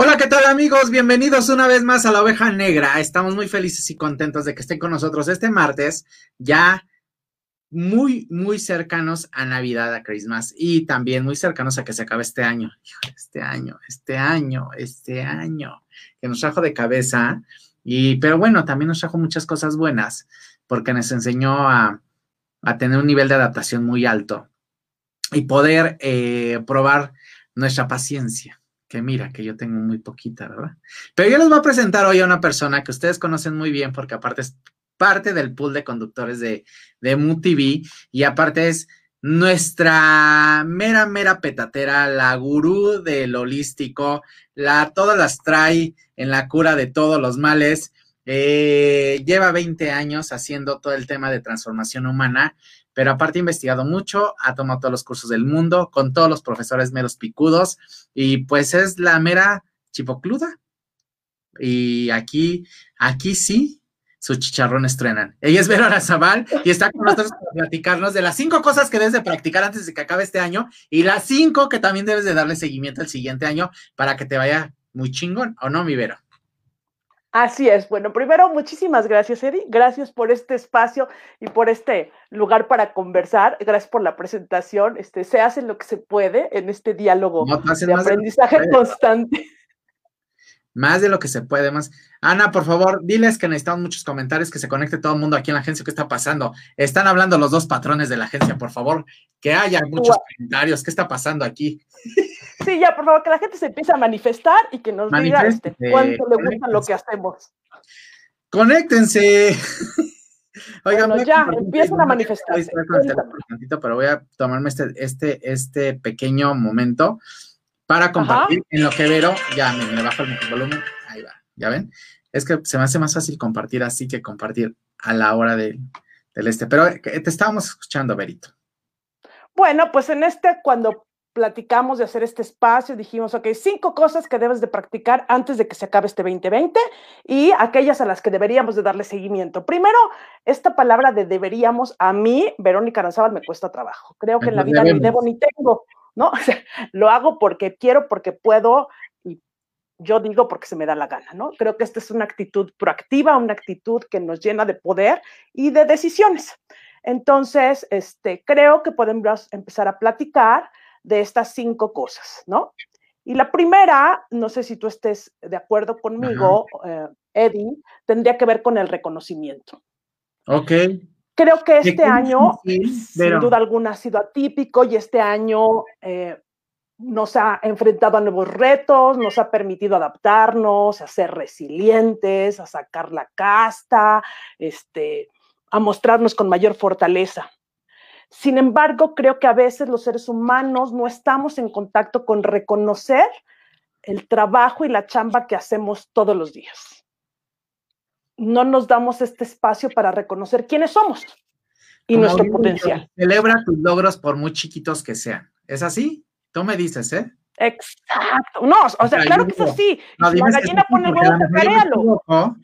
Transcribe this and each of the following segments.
Hola, ¿qué tal amigos? Bienvenidos una vez más a la oveja negra. Estamos muy felices y contentos de que estén con nosotros este martes, ya muy, muy cercanos a Navidad, a Christmas y también muy cercanos a que se acabe este año. este año, este año, este año, que nos trajo de cabeza. Y, pero bueno, también nos trajo muchas cosas buenas porque nos enseñó a, tener un nivel de adaptación muy alto y poder eh, probar nuestra paciencia que mira, que yo tengo muy poquita, ¿verdad? Pero yo les voy a presentar hoy a una persona que ustedes conocen muy bien porque aparte es parte del pool de conductores de, de MUTV y aparte es nuestra mera, mera petatera, la gurú del holístico, la, todas las trae en la cura de todos los males. Eh, lleva 20 años haciendo todo el tema de transformación humana pero aparte ha investigado mucho, ha tomado todos los cursos del mundo con todos los profesores meros picudos y pues es la mera chipocluda. Y aquí, aquí sí, sus chicharrones truenan. Ella es Vera Zabal y está con nosotros para platicarnos de las cinco cosas que debes de practicar antes de que acabe este año y las cinco que también debes de darle seguimiento el siguiente año para que te vaya muy chingón, ¿o no, mi Vera? Así es. Bueno, primero, muchísimas gracias, Eddie. Gracias por este espacio y por este lugar para conversar. Gracias por la presentación. Este, se hace lo que se puede en este diálogo de aprendizaje constante. Más de lo que se puede, más. Ana, por favor, diles que necesitamos muchos comentarios, que se conecte todo el mundo aquí en la agencia. ¿Qué está pasando? Están hablando los dos patrones de la agencia, por favor, que haya muchos comentarios. ¿Qué está pasando aquí? Sí, ya, por favor, que la gente se empiece a manifestar y que nos diga este, cuánto le gusta lo que hacemos. Conéctense. Oigan, bueno, ya, empiezan a manifestarse. Pero voy a tomarme este, este, este pequeño momento para compartir en lo que Vero, ya me, bajo el volumen, ahí va, ¿ya ven? Es que se me hace más fácil compartir así que compartir a la hora del este. Pero eh, te estábamos escuchando, Verito. Bueno, pues en este, cuando platicamos de hacer este espacio, dijimos, ok, cinco cosas que debes de practicar antes de que se acabe este 2020 y aquellas a las que deberíamos de darle seguimiento. Primero, esta palabra de deberíamos, a mí, Verónica Aranzábal, me cuesta trabajo. Creo que en la vida ni debo ni tengo, ¿no? lo hago porque quiero, porque puedo y yo digo porque se me da la gana, ¿no? Creo que esta es una actitud proactiva, una actitud que nos llena de poder y de decisiones. Entonces, este, creo que podemos empezar a platicar de estas cinco cosas, ¿no? Y la primera, no sé si tú estés de acuerdo conmigo, eh, Eddie, tendría que ver con el reconocimiento. Ok. Creo que este año, sin duda alguna, ha sido atípico y este año eh, nos ha enfrentado a nuevos retos, nos ha permitido adaptarnos, a ser resilientes, a sacar la casta, este, a mostrarnos con mayor fortaleza. Sin embargo, creo que a veces los seres humanos no estamos en contacto con reconocer el trabajo y la chamba que hacemos todos los días. No nos damos este espacio para reconocer quiénes somos y nuestro potencial. celebra tus logros por muy chiquitos que sean. ¿Es así? Tú me dices, ¿eh? Exacto. No, o sea, claro que es así. la gallina pone huevo,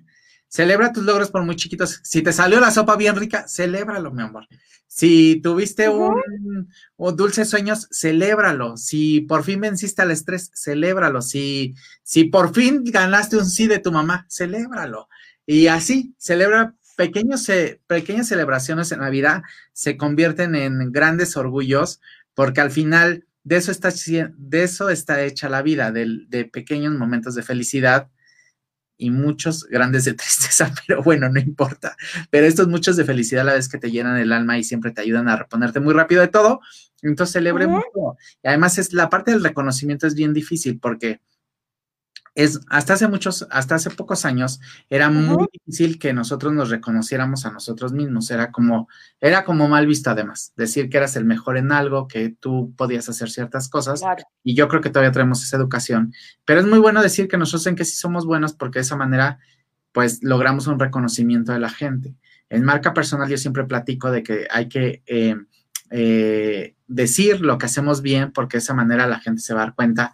Celebra tus logros por muy chiquitos. Si te salió la sopa bien rica, celébralo, mi amor. Si tuviste un, dulces sueños, celébralo. Si por fin venciste al estrés, celébralo. Si, si por fin ganaste un sí de tu mamá, celébralo. Y así, celebra pequeños, pequeñas celebraciones en Navidad, se convierten en grandes orgullos, porque al final de eso está, de eso está hecha la vida, de pequeños momentos de felicidad y muchos grandes de tristeza, pero bueno, no importa. Pero estos muchos de felicidad a la vez que te llenan el alma y siempre te ayudan a reponerte muy rápido de todo. Entonces celebremos. Y además es la parte del reconocimiento es bien difícil porque es hasta hace muchos, hasta hace pocos años, era muy difícil que nosotros nos reconociéramos a nosotros mismos. Era como, era como mal visto además, decir que eras el mejor en algo, que tú podías hacer ciertas cosas. Y yo creo que todavía tenemos esa educación. Pero es muy bueno decir que nosotros en que sí somos buenos porque de esa manera, pues logramos un reconocimiento de la gente. En marca personal yo siempre platico de que hay que eh, eh, decir lo que hacemos bien porque de esa manera la gente se va a dar cuenta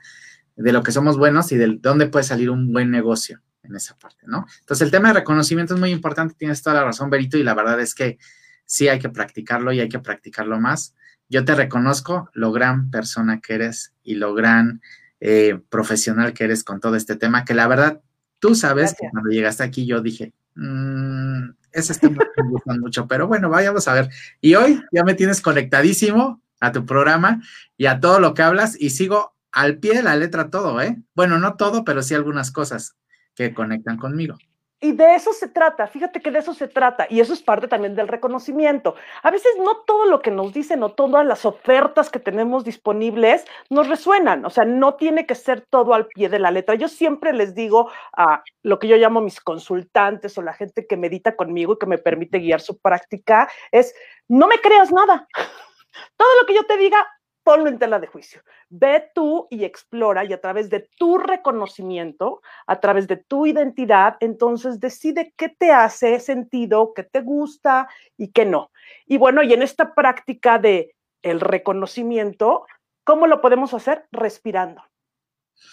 de lo que somos buenos y de dónde puede salir un buen negocio en esa parte, ¿no? Entonces, el tema de reconocimiento es muy importante, tienes toda la razón, Berito, y la verdad es que sí hay que practicarlo y hay que practicarlo más. Yo te reconozco lo gran persona que eres y lo gran eh, profesional que eres con todo este tema, que la verdad, tú sabes que cuando llegaste aquí yo dije, mmm, ese tema me gusta mucho, pero bueno, vayamos a ver. Y hoy ya me tienes conectadísimo a tu programa y a todo lo que hablas y sigo al pie de la letra todo, ¿eh? Bueno, no todo, pero sí algunas cosas que conectan conmigo. Y de eso se trata, fíjate que de eso se trata, y eso es parte también del reconocimiento. A veces no todo lo que nos dicen o todas las ofertas que tenemos disponibles nos resuenan, o sea, no tiene que ser todo al pie de la letra. Yo siempre les digo a lo que yo llamo mis consultantes o la gente que medita conmigo y que me permite guiar su práctica, es, no me creas nada. Todo lo que yo te diga, ponlo en tela de juicio. Ve tú y explora y a través de tu reconocimiento, a través de tu identidad, entonces decide qué te hace sentido, qué te gusta y qué no. Y bueno, y en esta práctica de el reconocimiento, ¿cómo lo podemos hacer? Respirando.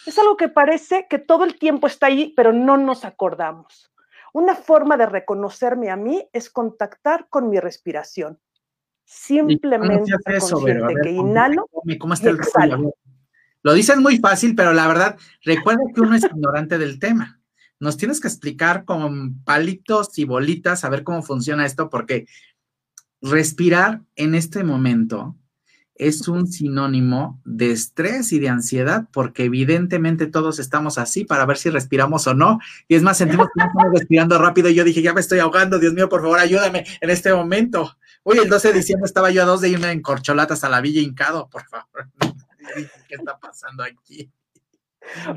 Es algo que parece que todo el tiempo está ahí, pero no nos acordamos. Una forma de reconocerme a mí es contactar con mi respiración. Simplemente eso, que inhalo ¿cómo está el Lo dices muy fácil, pero la verdad, recuerda que uno es ignorante del tema. Nos tienes que explicar con palitos y bolitas a ver cómo funciona esto, porque respirar en este momento es un sinónimo de estrés y de ansiedad, porque evidentemente todos estamos así para ver si respiramos o no. Y es más, sentimos que estamos respirando rápido y yo dije, ya me estoy ahogando, Dios mío, por favor, ayúdame en este momento. Uy, el 12 de diciembre estaba yo a dos de irme en corcholatas a la Villa Hincado, por favor. ¿Qué está pasando aquí?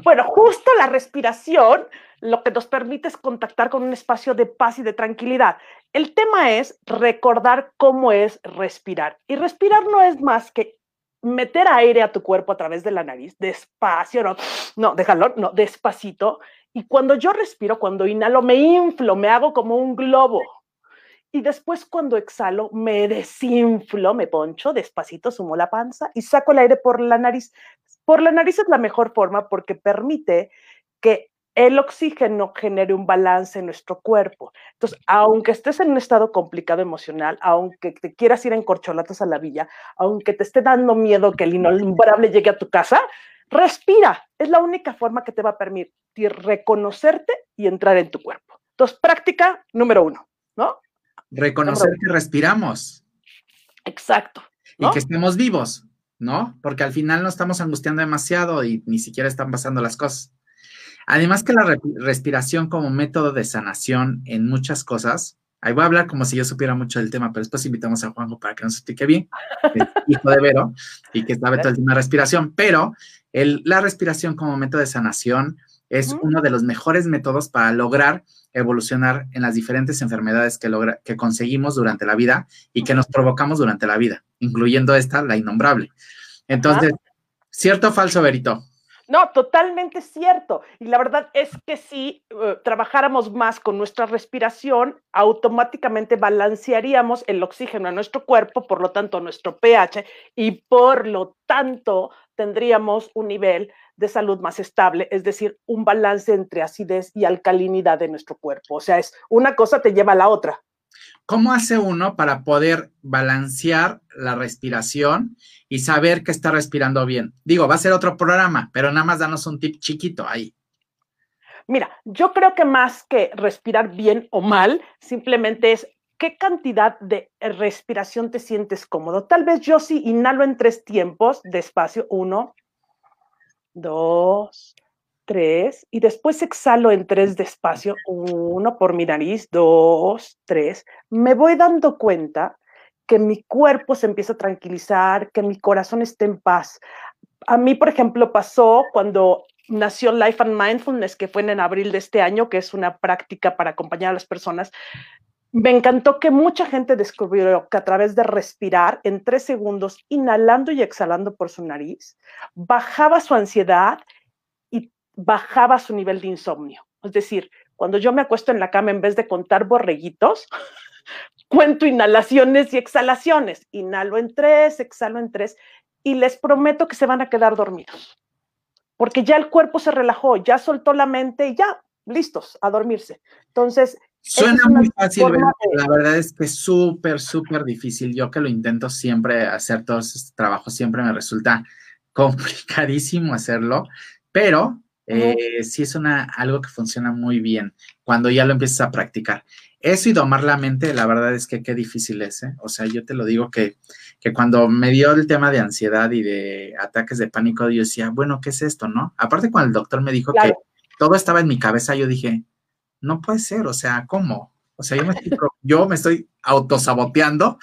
Bueno, justo la respiración lo que nos permite es contactar con un espacio de paz y de tranquilidad. El tema es recordar cómo es respirar. Y respirar no es más que meter aire a tu cuerpo a través de la nariz, despacio, no, no, déjalo, no, despacito. Y cuando yo respiro, cuando inhalo, me inflo, me hago como un globo. Y después cuando exhalo, me desinflo, me poncho, despacito sumo la panza y saco el aire por la nariz. Por la nariz es la mejor forma porque permite que el oxígeno genere un balance en nuestro cuerpo. Entonces, aunque estés en un estado complicado emocional, aunque te quieras ir en corcholatas a la villa, aunque te esté dando miedo que el innombrable llegue a tu casa, respira. Es la única forma que te va a permitir reconocerte y entrar en tu cuerpo. Entonces, práctica número uno, ¿no? Reconocer que respiramos. Exacto. Y que estemos vivos, ¿no? Porque al final no estamos angustiando demasiado y ni siquiera están pasando las cosas. Además que la respiración como método de sanación en muchas cosas, ahí voy a hablar como si yo supiera mucho del tema, pero después invitamos a Juanjo para que nos explique bien, hijo de Vero, y que sabe todo el tema de respiración, pero el, la respiración como método de sanación es uno de los mejores métodos para lograr evolucionar en las diferentes enfermedades que, logra, que conseguimos durante la vida y que nos provocamos durante la vida, incluyendo esta, la innombrable. Entonces, ¿cierto o falso, Verito? No, totalmente cierto. Y la verdad es que si eh, trabajáramos más con nuestra respiración, automáticamente balancearíamos el oxígeno en nuestro cuerpo, por lo tanto nuestro pH, y por lo tanto tendríamos un nivel de salud más estable, es decir, un balance entre acidez y alcalinidad de nuestro cuerpo. O sea, es una cosa te lleva a la otra. ¿Cómo hace uno para poder balancear la respiración y saber que está respirando bien? Digo, va a ser otro programa, pero nada más danos un tip chiquito ahí. Mira, yo creo que más que respirar bien o mal, simplemente es qué cantidad de respiración te sientes cómodo. Tal vez yo sí inhalo en tres tiempos, despacio, uno, dos, tres, y después exhalo en tres despacio, uno por mi nariz, dos, tres. Me voy dando cuenta que mi cuerpo se empieza a tranquilizar, que mi corazón esté en paz. A mí, por ejemplo, pasó cuando nació Life and Mindfulness, que fue en abril de este año, que es una práctica para acompañar a las personas. Me encantó que mucha gente descubrió que a través de respirar en tres segundos, inhalando y exhalando por su nariz, bajaba su ansiedad bajaba su nivel de insomnio. Es decir, cuando yo me acuesto en la cama, en vez de contar borreguitos, cuento inhalaciones y exhalaciones. Inhalo en tres, exhalo en tres y les prometo que se van a quedar dormidos. Porque ya el cuerpo se relajó, ya soltó la mente y ya, listos a dormirse. Entonces, Suena muy fácil, la verdad es que es súper, súper difícil. Yo que lo intento siempre hacer todos estos trabajos, siempre me resulta complicadísimo hacerlo, pero eh, sí es una, algo que funciona muy bien cuando ya lo empiezas a practicar. Eso y domar la mente, la verdad es que qué difícil es, ¿eh? O sea, yo te lo digo que, que cuando me dio el tema de ansiedad y de ataques de pánico, yo decía, bueno, ¿qué es esto, no? Aparte, cuando el doctor me dijo que todo estaba en mi cabeza, yo dije, no puede ser, o sea, ¿cómo? O sea, yo me estoy, yo me estoy autosaboteando.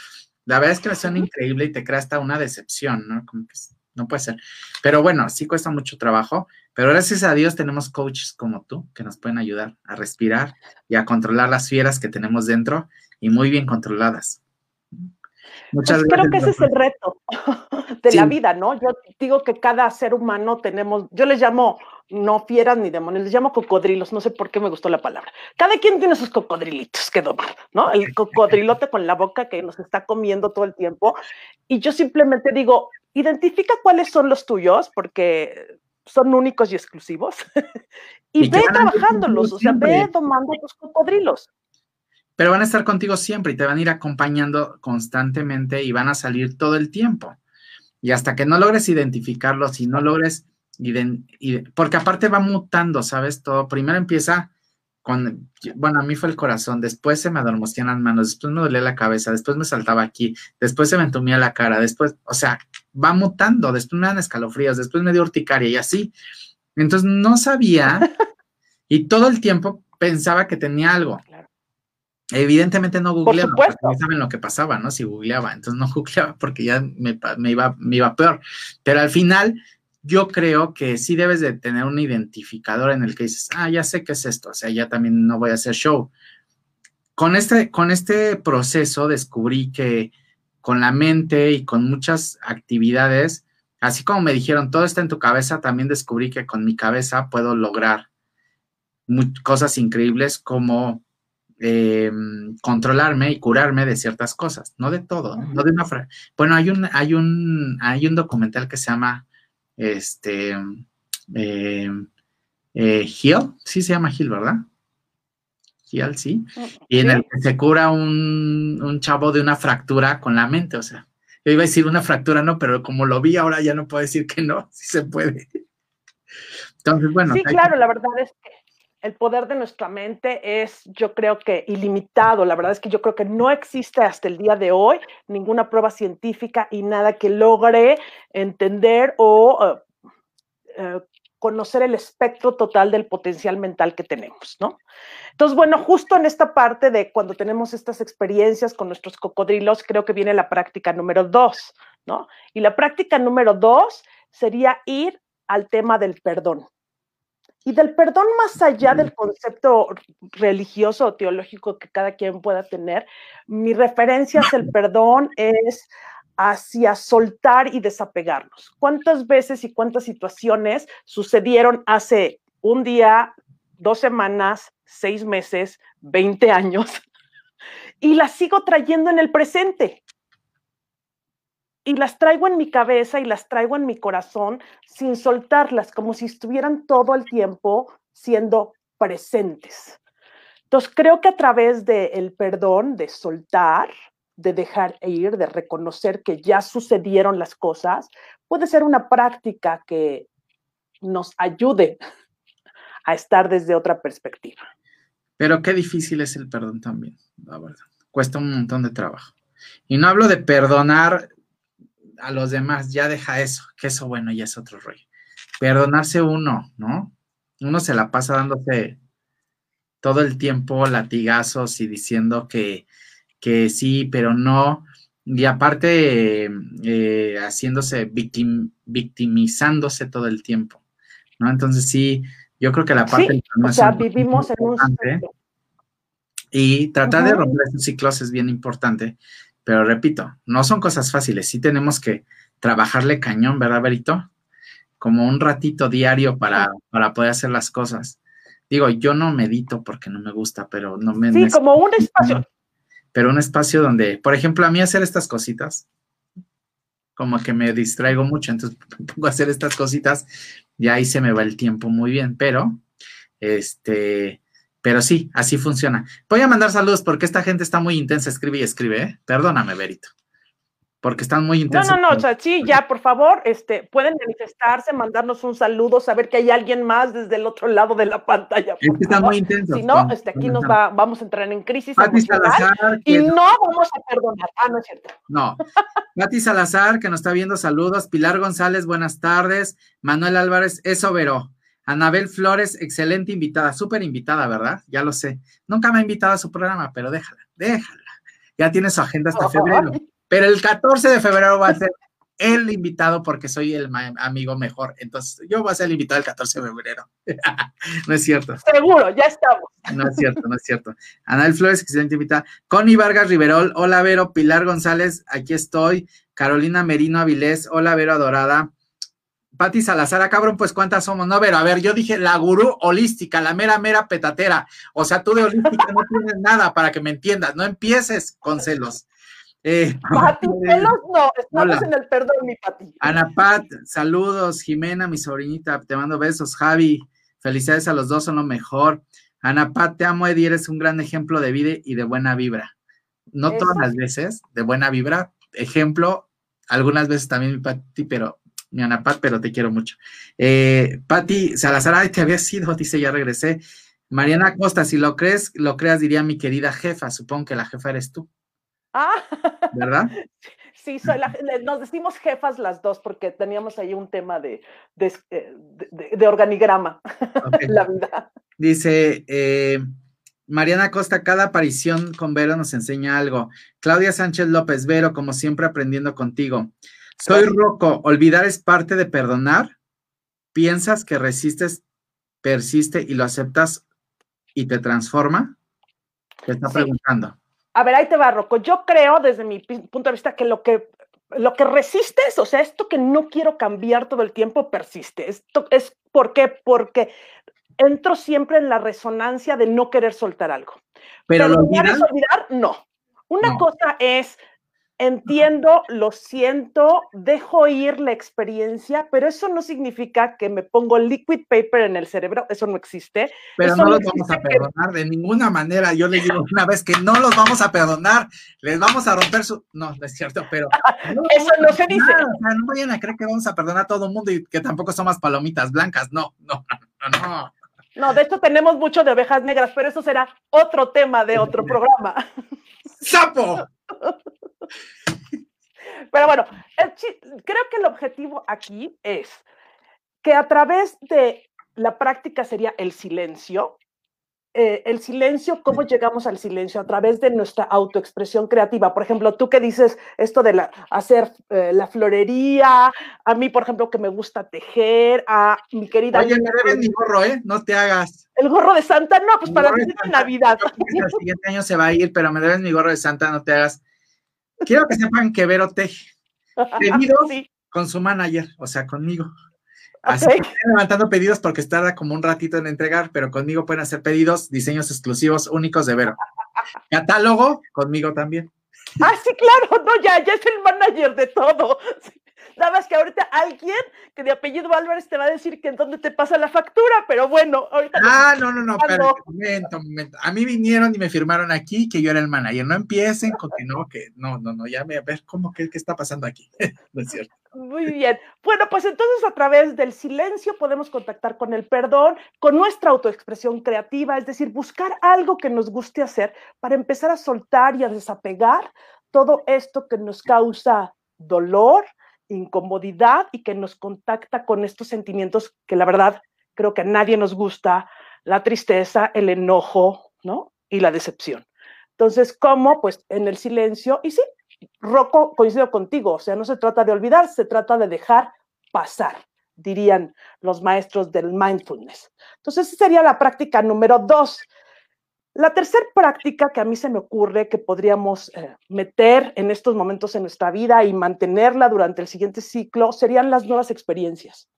La verdad es que me suena increíble y te crea hasta una decepción, ¿no? Como que no puede ser. Pero bueno, sí cuesta mucho trabajo, pero gracias a Dios tenemos coaches como tú que nos pueden ayudar a respirar y a controlar las fieras que tenemos dentro y muy bien controladas. Muchas pues Creo que ese es el reto de la vida, ¿no? Yo digo que cada ser humano tenemos, yo les llamo no fieras ni demonios, les llamo cocodrilos, no sé por qué me gustó la palabra. Cada quien tiene sus cocodrilitos que domar, ¿no? El cocodrilote con la boca que nos está comiendo todo el tiempo. Y yo simplemente digo, identifica cuáles son los tuyos, porque son únicos y exclusivos, y, ve trabajándolos, o sea, ve tomando tus cocodrilos. Pero van a estar contigo siempre y te van a ir acompañando constantemente y van a salir todo el tiempo. Y hasta que no logres identificarlos y no logres, porque aparte va mutando, ¿sabes? Todo primero empieza con, bueno, a mí fue el corazón, después se me adormecían las manos, después me dolía la cabeza, después me saltaba aquí, después se me entumía la cara, después, o sea, va mutando, después me dan escalofríos, después me dio urticaria y así. Entonces no sabía y todo el tiempo pensaba que tenía algo. Evidentemente no googleaba, no saben lo que pasaba, ¿no? Si googleaba, entonces no googleaba porque ya me, me, iba, me iba peor. Pero al final yo creo que sí debes de tener un identificador en el que dices, ah, ya sé qué es esto, o sea, ya también no voy a hacer show. Con este, con este proceso descubrí que con la mente y con muchas actividades, así como me dijeron, todo está en tu cabeza, también descubrí que con mi cabeza puedo lograr cosas increíbles como eh, controlarme y curarme de ciertas cosas, no de todo, no de una frase. Bueno, hay un, hay un, hay un documental que se llama este, eh, eh, Hill, sí se llama Hill, ¿verdad? Hill, sí. Y en el que se cura un, un, chavo de una fractura con la mente, o sea, yo iba a decir una fractura, no, pero como lo vi ahora ya no puedo decir que no, sí se puede. Entonces, bueno. Sí, claro, la verdad es que el poder de nuestra mente es, yo creo que ilimitado. La verdad es que yo creo que no existe hasta el día de hoy ninguna prueba científica y nada que logre entender o eh, eh, conocer el espectro total del potencial mental que tenemos, ¿no? Entonces, bueno, justo en esta parte de cuando tenemos estas experiencias con nuestros cocodrilos, creo que viene la práctica número dos, ¿no? Y la práctica número dos sería ir al tema del perdón. Y del perdón más allá del concepto religioso o teológico que cada quien pueda tener, mi referencia hacia el perdón es hacia soltar y desapegarnos. ¿Cuántas veces y cuántas situaciones sucedieron hace un día, dos semanas, seis meses, veinte años? Y las sigo trayendo en el presente y las traigo en mi cabeza y las traigo en mi corazón sin soltarlas, como si estuvieran todo el tiempo siendo presentes. Entonces, creo que a través del perdón, de soltar, de dejar ir, de reconocer que ya sucedieron las cosas, puede ser una práctica que nos ayude a estar desde otra perspectiva. Pero qué difícil es el perdón también, la verdad. Cuesta un montón de trabajo. Y no hablo de perdonar a los demás, ya deja eso, que eso bueno ya es otro rollo. Perdonarse uno, ¿no? Uno se la pasa dándose todo el tiempo latigazos y diciendo que, que sí, pero no. Y aparte, eh, haciéndose victimizándose todo el tiempo, ¿no? Entonces sí, yo creo que la parte... Sí, o sea, vivimos en un... Y tratar de romper esos ciclos es bien importante, pero repito, no son cosas fáciles. Sí tenemos que trabajarle cañón, ¿verdad, Berito? Como un ratito diario para, para poder hacer las cosas. Digo, yo no medito porque no me gusta, pero no me... Sí, como un espacio. Pero un espacio donde, por ejemplo, a mí hacer estas cositas, como que me distraigo mucho, entonces pongo a hacer estas cositas y ahí se me va el tiempo muy bien, pero este, pero sí, así funciona. Voy a mandar saludos porque esta gente está muy intensa, escribe y escribe, ¿eh? Perdóname, Berito. porque están muy intensos. No, no, no, o sea, sí, ya, por favor, este, pueden manifestarse, mandarnos un saludo, saber que hay alguien más desde el otro lado de la pantalla. Es que están muy intensos. Si no, este, aquí nos va, vamos a entrar en crisis y no vamos a perdonar. Ah, no es cierto. No. Pati Salazar, que nos está viendo, saludos. Pilar González, buenas tardes. Manuel Álvarez, eso veró. Anabel Flores, excelente invitada, súper invitada, ¿verdad? Ya lo sé. Nunca me ha invitado a su programa, pero déjala, déjala. Ya tiene su agenda hasta febrero. Pero el 14 de febrero va a ser el invitado porque soy el amigo mejor. Entonces, yo voy a ser el invitado el 14 de febrero. no es cierto. Seguro, ya estamos. No es cierto, no es cierto. Anabel Flores, excelente invitada. Connie Vargas Riverol, hola Vero. Pilar González, aquí estoy. Carolina Merino Avilés, hola Vero Adorada. Pati Salazar, ah, cabrón, pues cuántas somos, no, Vero, a ver, yo dije la gurú holística, la mera, mera petatera. O sea, tú de holística no tienes nada para que me entiendas, no empieces con celos. Eh, Pati, celos no, estamos en el perdón, mi Pati. Ana Pat, saludos, Jimena, mi sobrinita, te mando besos, Javi, felicidades a los dos, son lo mejor. Ana Pat, te amo, Eddie, eres un gran ejemplo de vida y de buena vibra. No todas las veces, de buena vibra, ejemplo, algunas veces también mi Pati, pero mi Ana Pat, pero te quiero mucho. Eh, Pati Salazar, ay, te había sido, dice, ya regresé. Mariana Costa, si lo crees, lo creas, diría mi querida jefa, supongo que la jefa eres tú. Ah, ¿verdad? Sí, soy la, nos decimos jefas las dos porque teníamos ahí un tema de, de, eh, organigrama la vida. Dice eh, Mariana Costa, cada aparición con Vero nos enseña algo. Claudia Sánchez López, Vero, como siempre aprendiendo contigo. Soy Rocco, olvidar es parte de perdonar. ¿Piensas que resistes, persiste y lo aceptas y te transforma? Te está preguntando. A ver, ahí te va, Rocco. Yo creo, desde mi punto de vista, que lo que lo que resistes, o sea, esto que no quiero cambiar todo el tiempo persiste. Esto es ¿por qué? Porque entro siempre en la resonancia de no querer soltar algo. Pero, lo olvidar, no. Una cosa es entiendo, lo siento, dejo ir la experiencia, pero eso no significa que me pongo liquid paper en el cerebro, eso no existe. Pero no, los vamos a perdonar de ninguna manera. Yo le digo una vez que no los vamos a perdonar, les vamos a romper su. No, no es cierto, pero. eso no se dice. no vayan a creer que vamos a perdonar a todo el mundo y que tampoco somos palomitas blancas. No, no, no, no. No, de hecho tenemos mucho de ovejas negras, pero eso será otro tema de otro programa. ¡Sapo! Pero bueno, creo que el objetivo aquí es que a través de la práctica sería el silencio. Eh, el silencio, ¿cómo llegamos al silencio? A través de nuestra autoexpresión creativa. Por ejemplo, tú que dices esto de la, hacer eh, la florería, a mí, por ejemplo, que me gusta tejer, a mi querida... Oye, me deben mi gorro, ¿eh? No te hagas. El gorro de Santa, no, pues para mí es Navidad. El siguiente año se va a ir, pero me deben mi gorro de Santa, no te hagas. Quiero que sepan que Vero teje pedidos con su manager, o sea, conmigo. Así que levantando pedidos porque tarda como un ratito en entregar, pero conmigo pueden hacer pedidos, diseños exclusivos únicos de Vero. Catálogo, conmigo también. Ah, sí, claro, no, ya, ya es el manager de todo. Nada más que ahorita alguien que de apellido Álvarez te va a decir que en dónde te pasa la factura, pero bueno, ahorita. Ah, no, no, no, pero momento, momento. A mí vinieron y me firmaron aquí que yo era el manager. No empiecen con que no, que no, no, no, ya me a ver cómo que qué está pasando aquí. no es cierto. Muy bien. Bueno, pues entonces a través del silencio podemos contactar con el perdón, con nuestra autoexpresión creativa, es decir, buscar algo que nos guste hacer para empezar a soltar y a desapegar todo esto que nos causa dolor, incomodidad y que nos contacta con estos sentimientos que la verdad creo que a nadie nos gusta, la tristeza, el enojo, ¿no? Y la decepción. Entonces, ¿cómo? Pues en el silencio, y sí, Rocco, coincido contigo, o sea, no se trata de olvidar, se trata de dejar pasar, dirían los maestros del mindfulness. Entonces, esa sería la práctica número dos. La tercera práctica que a mí se me ocurre que podríamos eh, meter en estos momentos en nuestra vida y mantenerla durante el siguiente ciclo serían las nuevas experiencias.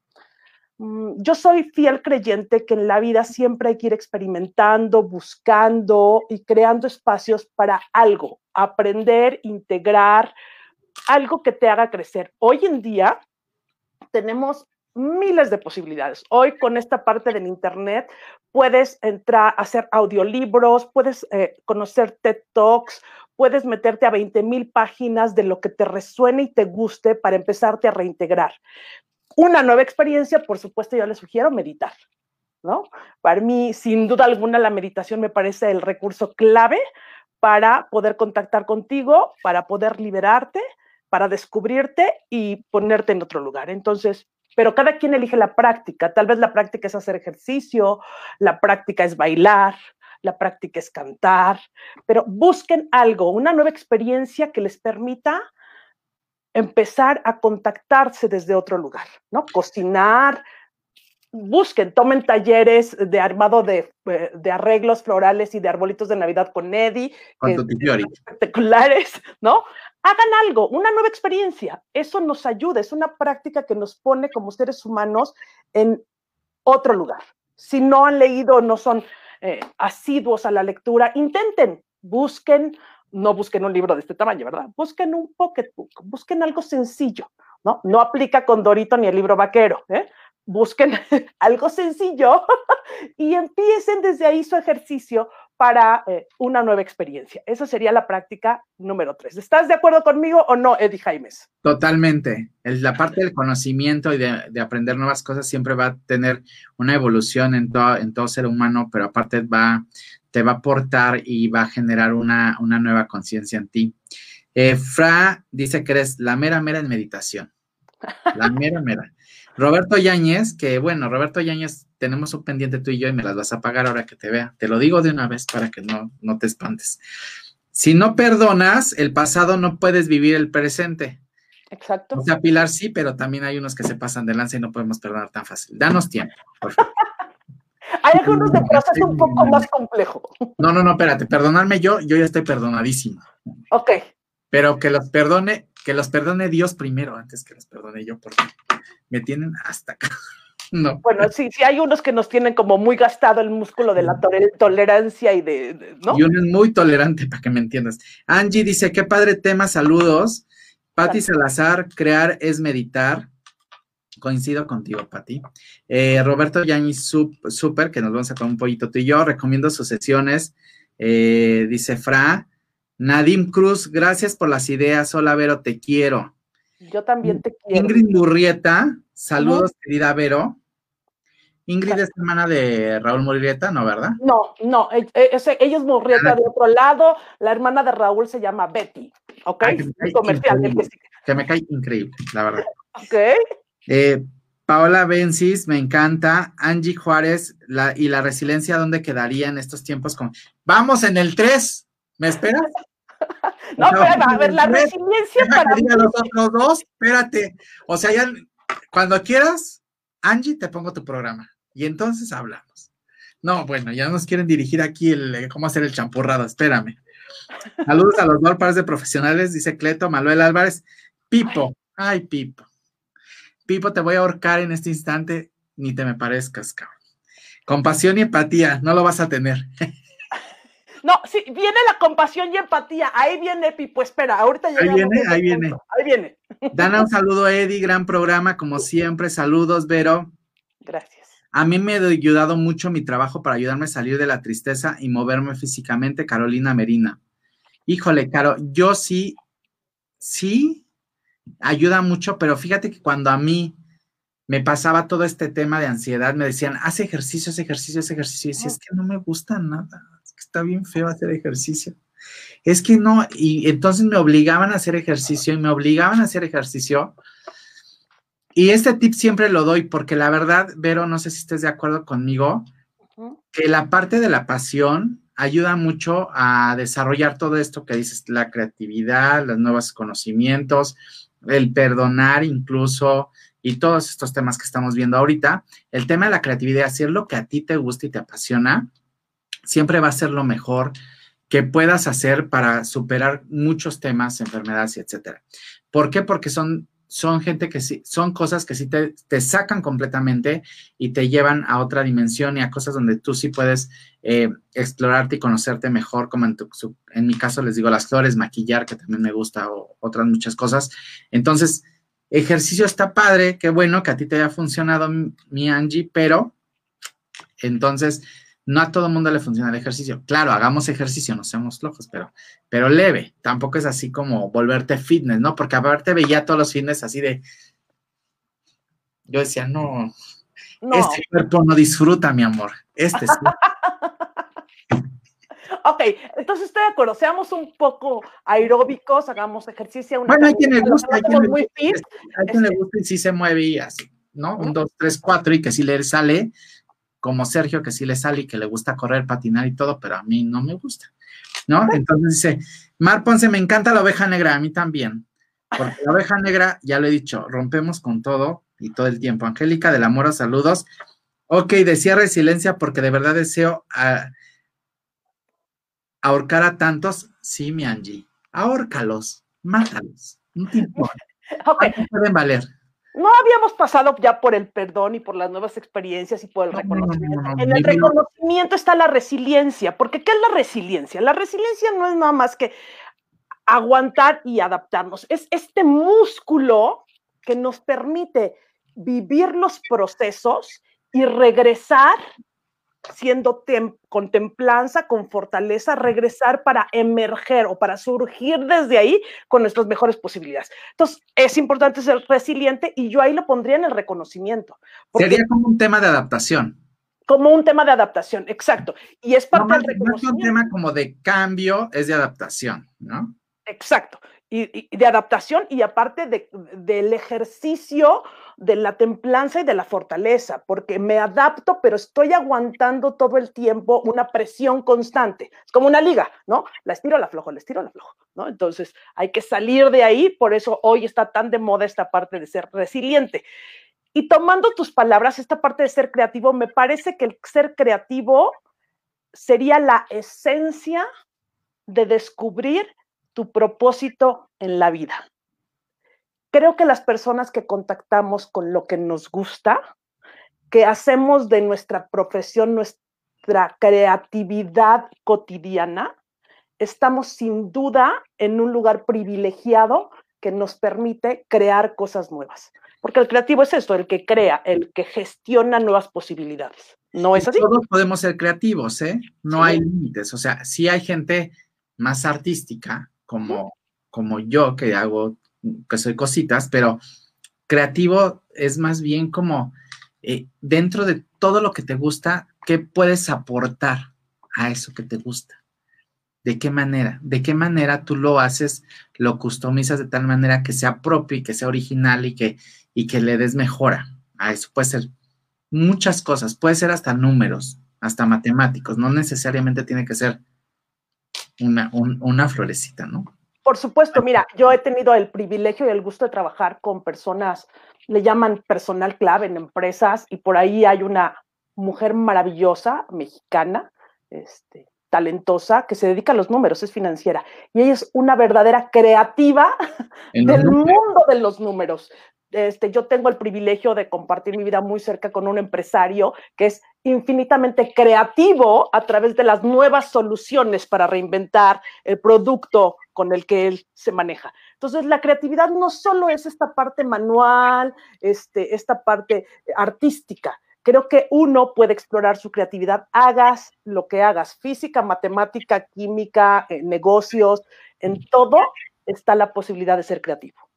Mm, yo soy fiel creyente que en la vida siempre hay que ir experimentando, buscando y creando espacios para algo, aprender, integrar, algo que te haga crecer. Hoy en día tenemos miles de posibilidades. Hoy con esta parte del Internet puedes entrar a hacer audiolibros, puedes eh, conocer TED Talks, puedes meterte a 20 mil páginas de lo que te resuene y te guste para empezarte a reintegrar. Una nueva experiencia, por supuesto, yo les sugiero meditar, ¿no? Para mí, sin duda alguna, la meditación me parece el recurso clave para poder contactar contigo, para poder liberarte, para descubrirte y ponerte en otro lugar. Entonces, pero cada quien elige la práctica. Tal vez la práctica es hacer ejercicio, la práctica es bailar, la práctica es cantar, pero busquen algo, una nueva experiencia que les permita empezar a contactarse desde otro lugar, ¿no? Cocinar, busquen, tomen talleres de armado de, eh, de, arreglos florales y de arbolitos de Navidad con Eddie, espectaculares, ¿no? Hagan algo, una nueva experiencia. Eso nos ayuda, es una práctica que nos pone como seres humanos en otro lugar. Si no han leído, no son eh, asiduos a la lectura, intenten, busquen, no busquen un libro de este tamaño, ¿verdad? Busquen un pocketbook, busquen algo sencillo, ¿no? No aplica con Dorito ni el libro vaquero, ¿eh? busquen algo sencillo y empiecen desde ahí su ejercicio para eh, una nueva experiencia. Esa sería la práctica número tres. ¿Estás de acuerdo conmigo o no, Eddie Jaimes? Totalmente. La parte del conocimiento y de, aprender nuevas cosas siempre va a tener una evolución en todo, ser humano, pero aparte va, te va a aportar y va a generar una, una nueva conciencia en ti. Eh, Fra dice que eres la mera mera en meditación. La mera mera. Roberto Yáñez, que bueno, Roberto Yáñez, tenemos un pendiente tú y yo y me las vas a pagar ahora que te vea. Te lo digo de una vez para que no, no te espantes. Si no perdonas el pasado, no puedes vivir el presente. Exacto. O sea, Pilar sí, pero también hay unos que se pasan de lanza y no podemos perdonar tan fácil. Danos tiempo, por favor. hay algunos de proceso un poco más complejo. No, no, no, espérate, perdonarme yo, yo ya estoy perdonadísimo. Ok. Pero que los perdone, que los perdone Dios primero antes que los perdone yo, porque me tienen hasta acá. No. Bueno, sí, sí hay unos que nos tienen como muy gastado el músculo de la tolerancia y de, ¿no? Y uno es muy tolerante, para que me entiendas. Angie dice, qué padre tema, saludos. Patti Salazar, crear es meditar. Coincido contigo, Patti. Eh, Roberto Yañez, súper, que nos vamos a tomar un pollito tú y yo. Recomiendo sus sesiones. Eh, dice Fra. Nadim Cruz, gracias por las ideas. Hola, Vero, te quiero. Yo también te quiero. Ingrid Murrieta, saludos, querida Vero. Ingrid es hermana de Raúl Murrieta, ¿no, verdad? No, no, e, e, ella es Murrieta de otro lado, la hermana de Raúl se llama Betty, ¿ok? comercial. Que, me cae increíble, la verdad. Ok. Eh, Paola Bencis, me encanta. Angie Juárez la, y la resiliencia, ¿dónde quedaría en estos tiempos? Con... Vamos en el 3, ¿me esperas? No, pero a ver, la resiliencia para. los otros dos, espérate. O sea, ya cuando quieras, Angie, te pongo tu programa. Y entonces hablamos. No, bueno, ya nos quieren dirigir aquí el cómo hacer el champurrado, espérame. Saludos a los dos pares de profesionales, dice Cleto, Manuel Álvarez. Pipo, ay, Pipo. Pipo, te voy a ahorcar en este instante, ni te me parezcas, cabrón. Compasión y empatía, no lo vas a tener. No, sí, viene la compasión y empatía. Ahí viene, Pipo, espera, ahorita llegamos. Ahí viene, ahí viene. Ahí viene. Dana, un saludo, Eddie, gran programa, como siempre. Saludos, Vero. Gracias. A mí me ha ayudado mucho mi trabajo para ayudarme a salir de la tristeza y moverme físicamente, Carolina Merina. Híjole, Caro, yo sí, sí, ayuda mucho, pero fíjate que cuando a mí me pasaba todo este tema de ansiedad, me decían, haz ejercicio, haz ejercicio, haz ejercicio, y decía, es que no me gusta nada está bien feo hacer ejercicio. Es que no, y entonces me obligaban a hacer ejercicio y me obligaban a hacer ejercicio. Y este tip siempre lo doy porque la verdad, Vero, no sé si estés de acuerdo conmigo, que la parte de la pasión ayuda mucho a desarrollar todo esto que dices, la creatividad, los nuevos conocimientos, el perdonar incluso y todos estos temas que estamos viendo ahorita. El tema de la creatividad, hacer lo que a ti te gusta y te apasiona, siempre va a ser lo mejor que puedas hacer para superar muchos temas, enfermedades etcétera. ¿Por qué? Porque son, son gente que sí, son cosas que sí te, te, sacan completamente y te llevan a otra dimensión y a cosas donde tú sí puedes eh, explorarte y conocerte mejor, como en, en mi caso les digo las flores, maquillar, que también me gusta, o otras muchas cosas. Entonces, Ejercicio está padre, qué bueno que a ti te haya funcionado, mi Angie, pero entonces no a todo el mundo le funciona el ejercicio. Claro, hagamos ejercicio, no seamos flojos, pero, pero leve. Tampoco es así como volverte fitness, ¿no? Porque aparte veía todos los fitness así de. Yo decía, no, este cuerpo no disfruta, mi amor. Este sí. ok, entonces estoy de acuerdo. Seamos un poco aeróbicos, hagamos ejercicio. bueno, hay quien le gusta, hay quien, le, gusta, hay quien le gusta y sí se mueve y así, ¿no? Un, dos, tres, cuatro y que sí le sale como Sergio, que sí le sale y que le gusta correr, patinar y todo, pero a mí no me gusta, ¿no? Entonces dice, Mar Ponce, me encanta la oveja negra, a mí también, porque la oveja negra, ya lo he dicho, rompemos con todo y todo el tiempo. Angélica del Amor, saludos. Ok, decía resiliencia porque de verdad deseo ahorcar a tantos. Sí, mi Angie, ahórcalos, mátalos, un tipo. Okay. pueden valer no habíamos pasado ya por el perdón y por las nuevas experiencias y por el reconocimiento. en el reconocimiento está la resiliencia, porque ¿qué es la resiliencia? La resiliencia no es nada más que aguantar y adaptarnos, es este músculo que nos permite vivir los procesos y regresar siendo con templanza, con fortaleza, regresar para emerger o para surgir desde ahí con nuestras mejores posibilidades. Entonces, es importante ser resiliente y yo ahí lo pondría en el reconocimiento. Sería como un tema de adaptación. Como un tema de adaptación, exacto. Y es parte del reconocimiento. un tema como de cambio, es de adaptación, ¿no? Exacto. Y, de adaptación y aparte de, del ejercicio de la templanza y de la fortaleza, porque me adapto, pero estoy aguantando todo el tiempo una presión constante. Es como una liga, ¿no? La estiro, la aflojo, la estiro, la aflojo, ¿no? Entonces hay que salir de ahí, por eso hoy está tan de moda esta parte de ser resiliente. Y tomando tus palabras, esta parte de ser creativo, me parece que el ser creativo sería la esencia de descubrir tu propósito en la vida creo que las personas que contactamos con lo que nos gusta, que hacemos de nuestra profesión nuestra creatividad cotidiana, estamos sin duda en un lugar privilegiado que nos permite crear cosas nuevas. Porque el creativo es esto, el que crea, el que gestiona nuevas posibilidades. ¿No es así? Todos podemos ser creativos, ¿eh? No hay límites. O sea, sí hay gente más artística, como, como yo, que hago que soy cositas, pero creativo es más bien como eh, dentro de todo lo que te gusta, ¿qué puedes aportar a eso que te gusta? ¿De qué manera? ¿De qué manera tú lo haces, lo customizas de tal manera que sea propio y que sea original y que, y que le des mejora a eso? Puede ser muchas cosas, puede ser hasta números, hasta matemáticos, no necesariamente tiene que ser una, una florecita, ¿no? Por supuesto, mira, yo he tenido el privilegio y el gusto de trabajar con personas, le llaman personal clave en empresas, y por ahí hay una mujer maravillosa, mexicana, este, talentosa, que se dedica a los números, es financiera, y ella es una verdadera creativa del mundo de los números. Este, yo tengo el privilegio de compartir mi vida muy cerca con un empresario que es infinitamente creativo a través de las nuevas soluciones para reinventar el producto con el que él se maneja. Entonces, la creatividad no solo es esta parte manual, este, esta parte artística. Creo que uno puede explorar su creatividad, hagas lo que hagas, física, matemática, química, eh, negocios, en todo está la posibilidad de ser creativo.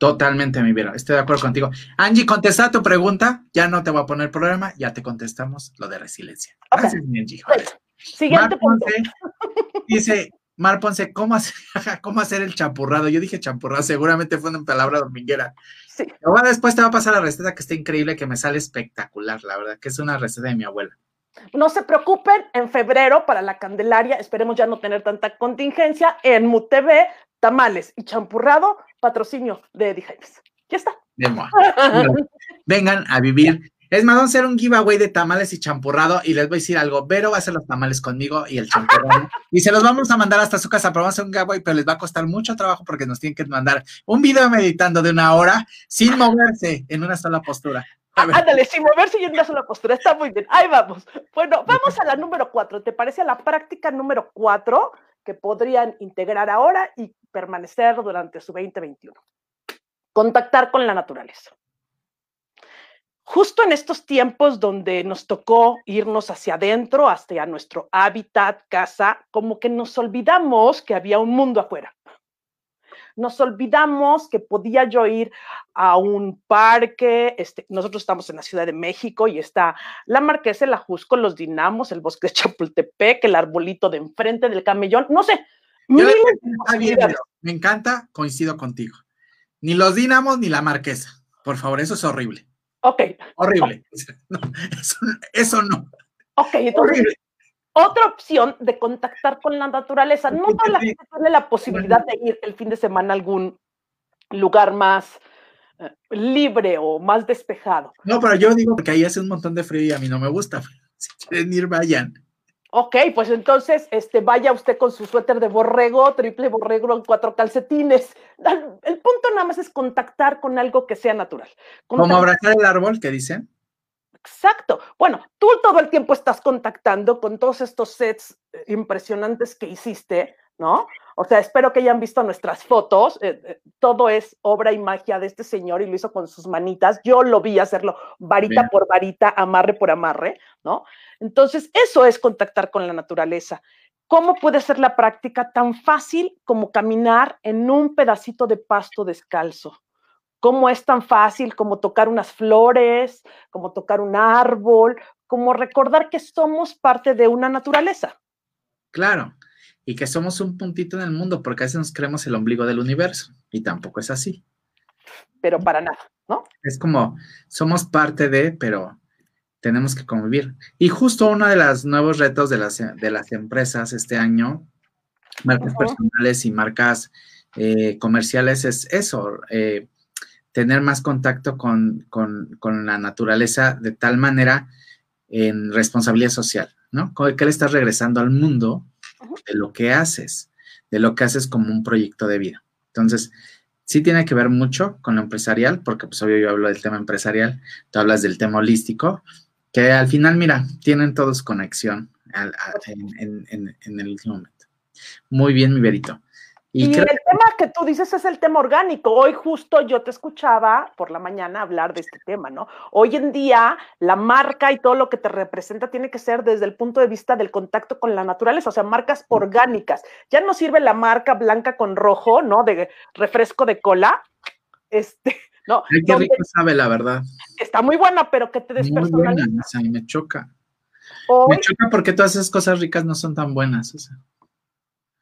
Totalmente, mi vida. Estoy de acuerdo contigo. Angie, contesta tu pregunta. Ya no te voy a poner problema. Ya te contestamos lo de resiliencia. Gracias, mi Angie. Siguiente punto. dice, Mar Ponce, ¿cómo hacer, ¿cómo hacer el champurrado? Yo dije champurrado, seguramente fue una palabra dominguera. Sí. Pero después te va a pasar la receta que está increíble, que me sale espectacular, la verdad, que es una receta de mi abuela. No se preocupen, en febrero para la Candelaria, esperemos ya no tener tanta contingencia, en MUTV tamales y champurrado, patrocinio de Eddie James. Ya está. Vengan a vivir. Es más, vamos a hacer un giveaway de tamales y champurrado y les voy a decir algo. Vero va a hacer los tamales conmigo y el champurrado. y se los vamos a mandar hasta su casa, pero vamos a hacer un giveaway, pero les va a costar mucho trabajo porque nos tienen que mandar un video meditando de una hora sin moverse en una sola postura. Ándale, sin moverse y en una sola postura. Está muy bien. Ahí vamos. Bueno, vamos a la número cuatro. ¿Te parece a la práctica número cuatro? que podrían integrar ahora y permanecer durante su 2021. Contactar con la naturaleza. Justo en estos tiempos donde nos tocó irnos hacia adentro, hacia nuestro hábitat, casa, como que nos olvidamos que había un mundo afuera nos olvidamos que podía yo ir a un parque, este, nosotros estamos en la Ciudad de México y está la Marquesa, el Ajusco, los Dinamos, el Bosque de Chapultepec, el arbolito de enfrente del camellón, no sé. Me encanta, coincido contigo. Ni los Dinamos ni la Marquesa. Por favor, eso es horrible. Ok. Horrible. eso, no. Ok, entonces, otra opción de contactar con la naturaleza. No toda la gente tiene la posibilidad de ir el fin de semana a algún lugar más eh, libre o más despejado. No, pero yo digo que ahí hace un montón de frío y a mí no me gusta. Si quieren ir, vayan. Ok, pues entonces este, vaya usted con su suéter de borrego, triple borrego en cuatro calcetines. El punto nada más es contactar con algo que sea natural. Como abrazar el árbol, que dicen. Exacto. Bueno, tú todo el tiempo estás contactando con todos estos sets eh, impresionantes que hiciste, ¿no? O sea, espero que hayan visto nuestras fotos. Eh, eh, todo es obra y magia de este señor y lo hizo con sus manitas. Yo lo vi hacerlo varita por varita, amarre por amarre, ¿no? Entonces, eso es contactar con la naturaleza. ¿Cómo puede ser la práctica tan fácil como caminar en un pedacito de pasto descalzo? cómo es tan fácil como tocar unas flores, como tocar un árbol, como recordar que somos parte de una naturaleza. Claro, y que somos un puntito en el mundo, porque a veces nos creemos el ombligo del universo, y tampoco es así. Pero para nada, ¿no? Es como, somos parte de, pero tenemos que convivir. Y justo uno de los nuevos retos de las, de las empresas este año, marcas personales y marcas eh, comerciales, es eso, eh, tener más contacto con, la naturaleza de tal manera en responsabilidad social, ¿no? ¿Qué le estás regresando al mundo de lo que haces, de lo que haces como un proyecto de vida? Entonces, sí tiene que ver mucho con lo empresarial, porque pues obvio yo hablo del tema empresarial, tú hablas del tema holístico, que al final, mira, tienen todos conexión en, en, el último momento. Muy bien, mi verito. Y, el tema que tú dices es el tema orgánico. Hoy justo yo te escuchaba por la mañana hablar de este tema, ¿no? Hoy en día la marca y todo lo que te representa tiene que ser desde el punto de vista del contacto con la naturaleza, o sea, marcas orgánicas. Ya no sirve la marca blanca con rojo, ¿no? De refresco de cola. Este, no. qué rico sabe, la verdad. Está muy buena, pero que te despersonaliza. Muy buena, me choca. me choca porque todas esas cosas ricas no son tan buenas, o sea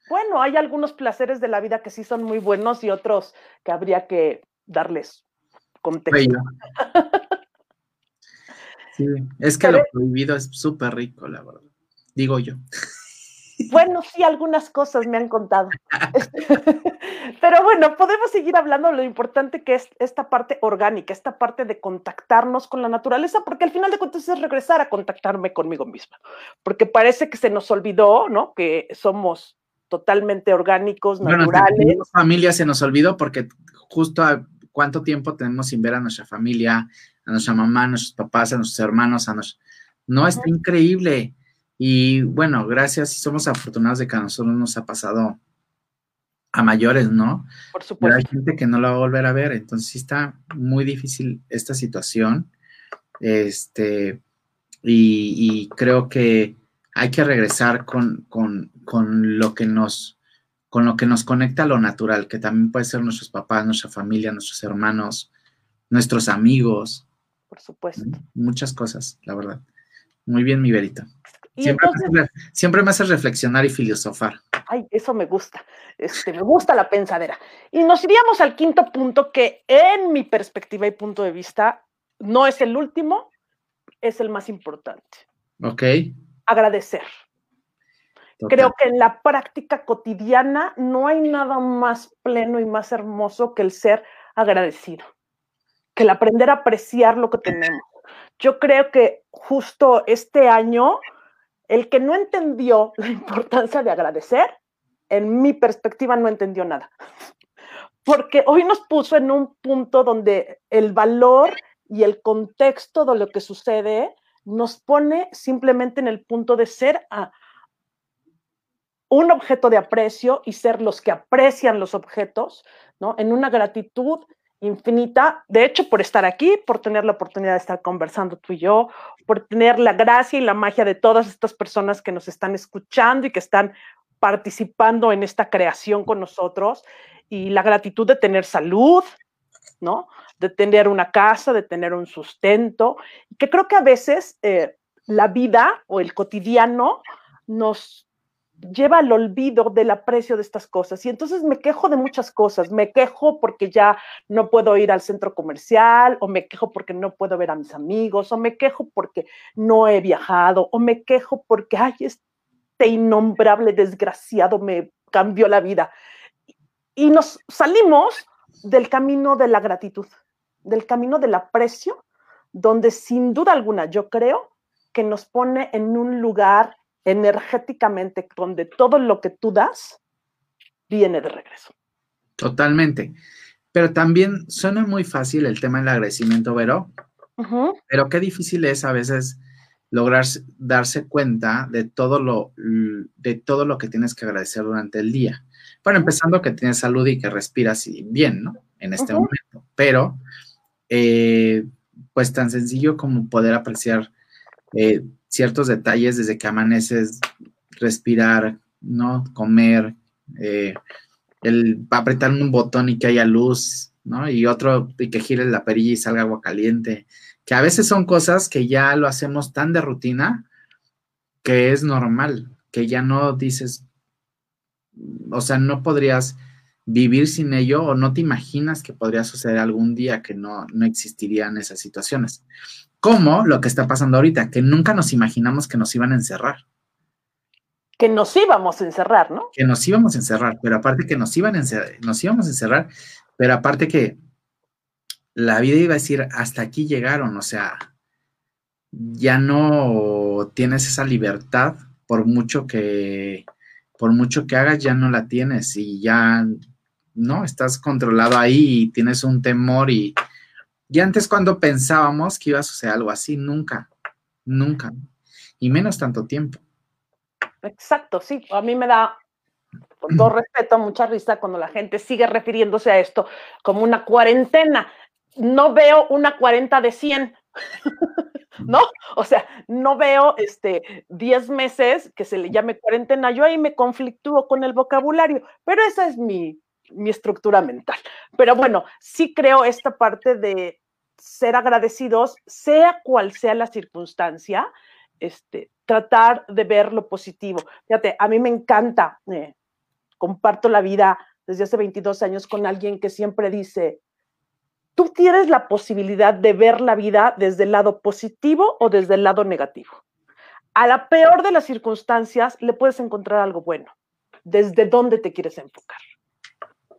bueno, hay algunos placeres de la vida que sí son muy buenos y otros que habría que darles contexto. Sí, es que lo prohibido es súper rico, la verdad. Digo yo. Bueno, sí, algunas cosas me han contado. Pero bueno, podemos seguir hablando de lo importante que es esta parte orgánica, esta parte de contactarnos con la naturaleza, porque al final de cuentas es regresar a contactarme conmigo misma, porque parece que se nos olvidó, ¿no? Que somos totalmente orgánicos, naturales. familia se nos olvidó porque justo a cuánto tiempo tenemos sin ver a nuestra familia, a nuestra mamá, a nuestros papás, a nuestros hermanos, a nuestros... No, está increíble. Y bueno, gracias y somos afortunados de que a nosotros nos ha pasado a mayores, ¿no? Por supuesto. Pero hay gente que no la va a volver a ver, entonces sí está muy difícil esta situación. Este, y creo que hay que regresar con, lo que nos, con lo que nos conecta a lo natural, que también puede ser nuestros papás, nuestra familia, nuestros hermanos, nuestros amigos. Por supuesto. Muchas cosas, la verdad. Muy bien, mi verita. Siempre, me siempre, me hace reflexionar y filosofar. Ay, eso me gusta. Este, me gusta la pensadera. Y nos iríamos al quinto punto, que en mi perspectiva y punto de vista, no es el último, es el más importante. Ok agradecer. Creo que en la práctica cotidiana no hay nada más pleno y más hermoso que el ser agradecido, que el aprender a apreciar lo que tenemos. Yo creo que justo este año, el que no entendió la importancia de agradecer, en mi perspectiva no entendió nada. Porque hoy nos puso en un punto donde el valor y el contexto de lo que sucede nos pone simplemente en el punto de ser a un objeto de aprecio y ser los que aprecian los objetos, ¿no? En una gratitud infinita, de hecho, por estar aquí, por tener la oportunidad de estar conversando tú y yo, por tener la gracia y la magia de todas estas personas que nos están escuchando y que están participando en esta creación con nosotros, y la gratitud de tener salud, ¿no? De tener una casa, de tener un sustento, que creo que a veces eh, la vida o el cotidiano nos lleva al olvido del aprecio de estas cosas. Y entonces me quejo de muchas cosas. Me quejo porque ya no puedo ir al centro comercial, o me quejo porque no puedo ver a mis amigos, o me quejo porque no he viajado, o me quejo porque, ay, este innombrable desgraciado me cambió la vida. Y nos salimos del camino de la gratitud, del camino del aprecio, donde sin duda alguna yo creo que nos pone en un lugar energéticamente donde todo lo que tú das viene de regreso. Totalmente. Pero también suena muy fácil el tema del agradecimiento, Vero. Pero qué difícil es a veces lograr darse cuenta de todo lo de todo lo que tienes que agradecer durante el día. Bueno, empezando que tienes salud y que respiras bien, ¿no? En este momento. Pero, eh, pues tan sencillo como poder apreciar eh, ciertos detalles desde que amaneces, respirar, ¿no? Comer, eh, el apretar un botón y que haya luz, ¿no? Y otro, y que gire la perilla y salga agua caliente, que a veces son cosas que ya lo hacemos tan de rutina que es normal, que ya no dices, o sea, no podrías vivir sin ello o no te imaginas que podría suceder algún día que no, no existirían esas situaciones como lo que está pasando ahorita, que nunca nos imaginamos que nos iban a encerrar. Que nos íbamos a encerrar, ¿no? Que nos íbamos a encerrar, pero aparte que nos iban a encerrar, nos íbamos a encerrar, pero aparte que la vida iba a decir, hasta aquí llegaron, o sea, ya no tienes esa libertad, por mucho que, por mucho que hagas, ya no la tienes y ya, no, estás controlado ahí y tienes un temor y, y antes cuando pensábamos que iba a suceder algo así, nunca, nunca, y menos tanto tiempo. Exacto, sí, a mí me da, con todo respeto, mucha risa cuando la gente sigue refiriéndose a esto como una cuarentena. No veo una cuarenta de 100, ¿no? O sea, no veo este 10 meses que se le llame cuarentena. Yo ahí me conflictúo con el vocabulario, pero esa es mi, mi estructura mental. Pero bueno, sí creo esta parte de ser agradecidos, sea cual sea la circunstancia, este, tratar de ver lo positivo. Fíjate, a mí me encanta, eh, comparto la vida desde hace 22 años con alguien que siempre dice, tú tienes la posibilidad de ver la vida desde el lado positivo o desde el lado negativo. A la peor de las circunstancias le puedes encontrar algo bueno, desde dónde te quieres enfocar.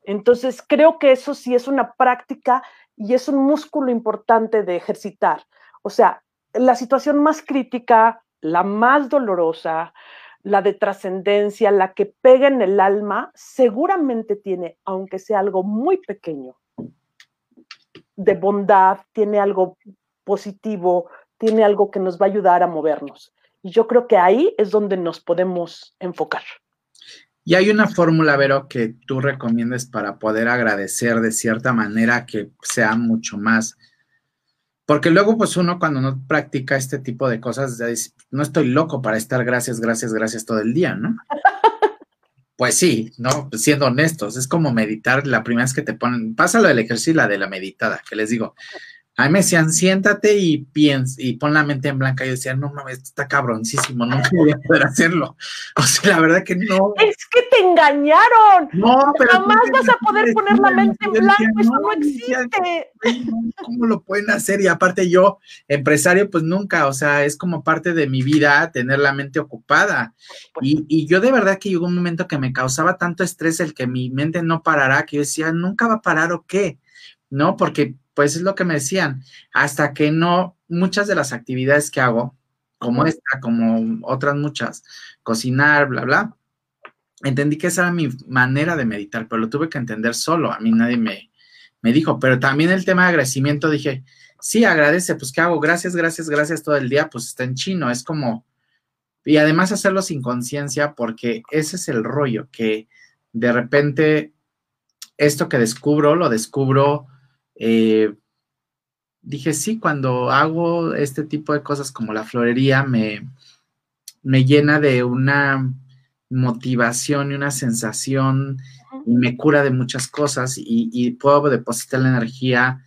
Entonces, creo que eso sí es una práctica y es un músculo importante de ejercitar. O sea, la situación más crítica, la más dolorosa, la de trascendencia, la que pega en el alma, seguramente tiene, aunque sea algo muy pequeño, de bondad, tiene algo positivo, tiene algo que nos va a ayudar a movernos. Y yo creo que ahí es donde nos podemos enfocar. Y hay una fórmula, Vero, que tú recomiendas para poder agradecer de cierta manera que sea mucho más. Porque luego, pues uno cuando no practica este tipo de cosas, no estoy loco para estar gracias, gracias, gracias todo el día, ¿no? Pues sí, ¿no? Siendo honestos, es como meditar la primera vez que te ponen, pásalo del ejercicio y la de la meditada, que les digo, a mí me decían, siéntate y piensa, y pon la mente en blanca. Y yo decía, no mames, esto está cabroncísimo, nunca voy a poder hacerlo. O sea, la verdad que no. Es que te engañaron. No, pero. Jamás vas a poder poner la mente en blanco, eso no, existe. ¿Cómo lo pueden hacer? Y aparte, yo, empresario, pues nunca, o sea, es como parte de mi vida tener la mente ocupada. Y, y yo de verdad que llegó un momento que me causaba tanto estrés el que mi mente no parará, que yo decía, nunca va a parar o qué. ¿No? Porque pues es lo que me decían, hasta que no, muchas de las actividades que hago, como esta, como otras muchas, cocinar, bla, bla, entendí que esa era mi manera de meditar, pero lo tuve que entender solo, a mí nadie me, me dijo, pero también el tema de agradecimiento, dije, sí, agradece, pues ¿qué hago? Gracias, gracias, gracias todo el día, pues está en chino, es como, y además hacerlo sin conciencia, porque ese es el rollo, que de repente esto que descubro, lo descubro eh, dije, sí, cuando hago este tipo de cosas como la florería, me, me llena de una motivación y una sensación y me cura de muchas cosas y, puedo depositar la energía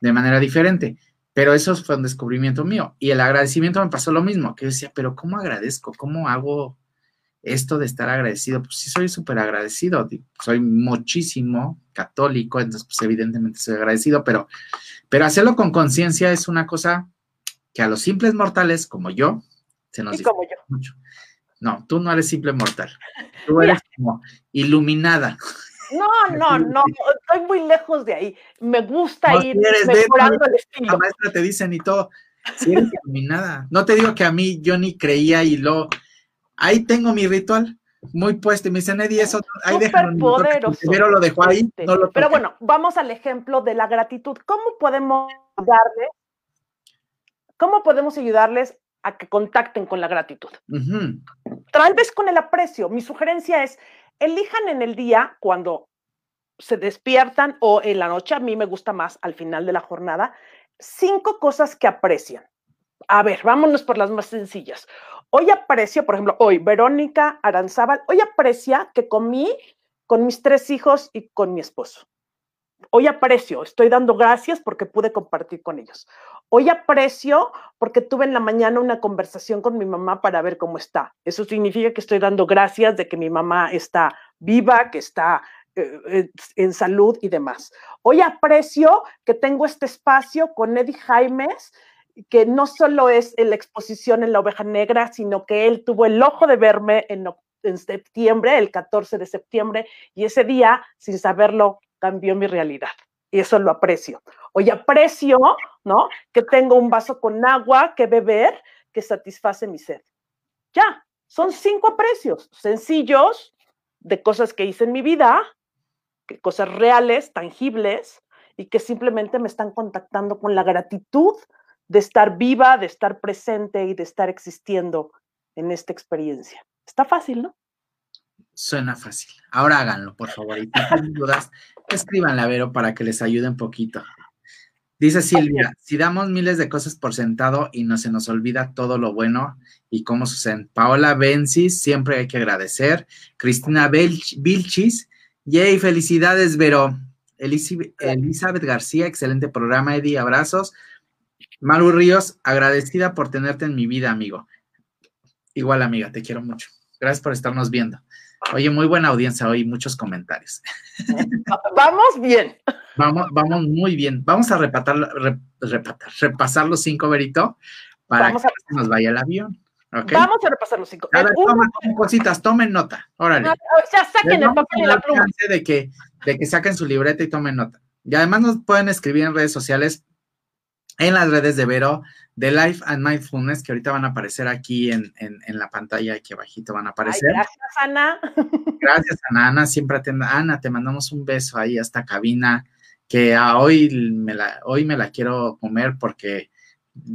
de manera diferente. Pero eso fue un descubrimiento mío. Y el agradecimiento me pasó lo mismo, que yo decía, pero ¿cómo agradezco? ¿Cómo hago esto de estar agradecido? Pues sí, soy súper agradecido. Soy muchísimo católico, entonces pues evidentemente soy agradecido, pero, pero hacerlo con conciencia es una cosa que a los simples mortales como yo se nos dice mucho. No, tú no eres simple mortal. Tú eres como iluminada. No, no, no, estoy muy lejos de ahí. Me gusta ir mejorando el estilo. La maestra te dicen y todo. Si eres iluminada. No te digo que a mí yo ni creía y lo. Ahí tengo mi ritual muy puesto. Y me dicen, Eddie, eso. Ahí Súper poderoso. Primero lo dejó ahí. No lo Pero bueno, vamos al ejemplo de la gratitud. ¿Cómo podemos darle? ¿Cómo podemos ayudarles a que contacten con la gratitud. Tal vez con el aprecio. Mi sugerencia es, elijan en el día cuando se despiertan o en la noche, a mí me gusta más al final de la jornada, cinco cosas que aprecian. A ver, vámonos por las más sencillas. Hoy aprecio, por ejemplo, hoy Verónica Aranzábal, hoy aprecia que comí con mis tres hijos y con mi esposo. Hoy aprecio, estoy dando gracias porque pude compartir con ellos. Hoy aprecio porque tuve en la mañana una conversación con mi mamá para ver cómo está. Eso significa que estoy dando gracias de que mi mamá está viva, que está eh, eh, en salud y demás. Hoy aprecio que tengo este espacio con Eddie Jaimes, que no solo es la exposición en la oveja negra, sino que él tuvo el ojo de verme en, en septiembre, el 14 de septiembre, y ese día, sin saberlo, cambió mi realidad. Y eso lo aprecio. Hoy aprecio, ¿no? Que tengo un vaso con agua que beber que satisface mi sed. Ya, son cinco aprecios sencillos de cosas que hice en mi vida, que cosas reales, tangibles, y que simplemente me están contactando con la gratitud de estar viva, de estar presente y de estar existiendo en esta experiencia. Está fácil, ¿no? Suena fácil. Ahora háganlo, por favor. Y si tienen dudas, escríbanle a Vero para que les ayude un poquito. Dice Silvia, si damos miles de cosas por sentado y no se nos olvida todo lo bueno y cómo suceden. Paola Bencis, siempre hay que agradecer. Cristina Vilchis, yay, felicidades, Vero. Elizabeth García, excelente programa, Eddie, abrazos. Maru Ríos, agradecida por tenerte en mi vida, amigo. Igual, amiga, te quiero mucho. Gracias por estarnos viendo. Oye, muy buena audiencia hoy, muchos comentarios. Vamos bien. Vamos, vamos muy bien. Vamos a repatar, repasar los cinco, Verito, para que nos vaya el avión. Vamos a repasar los cinco. tomen cositas, tomen nota. Órale. ya saquen el papel y la pluma. De que, de que saquen su libreta y tomen nota. Y además nos pueden escribir en redes sociales, en las redes de Vero, de Life and Mindfulness, que ahorita van a aparecer aquí en, la pantalla, aquí abajito van a aparecer. gracias, Ana. Gracias, Ana. Ana, siempre atienda. Ana, te mandamos un beso ahí a esta cabina, que hoy, me la, hoy me la quiero comer porque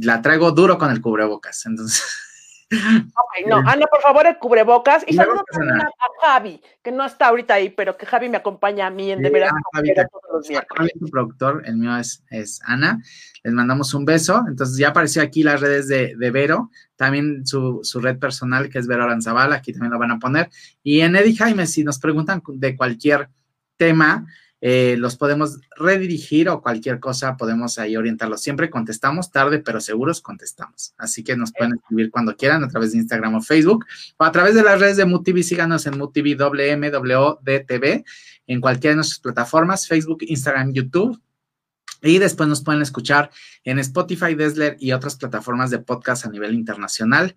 la traigo duro con el cubrebocas. Entonces. Ok, no, Ana, por favor, el cubrebocas. Y saludo también a, Javi, que no está ahorita ahí, pero que Javi me acompaña a mí en De Veras. Javi, días. tu productor, el mío es, es, Ana. Les mandamos un beso. Entonces, ya apareció aquí las redes de, de Vero, también su, su, red personal, que es Vero Aranzabal, aquí también lo van a poner. Y en Eddie Jaime, si nos preguntan de cualquier tema, eh, los podemos redirigir o cualquier cosa podemos ahí orientarlos. Siempre contestamos tarde, pero seguros contestamos. Así que nos pueden escribir cuando quieran a través de Instagram o Facebook o a través de las redes de MUTV. Síganos en MUTV WMWDTV en cualquiera de nuestras plataformas, Facebook, Instagram, YouTube. Y después nos pueden escuchar en Spotify, Desler y otras plataformas de podcast a nivel internacional.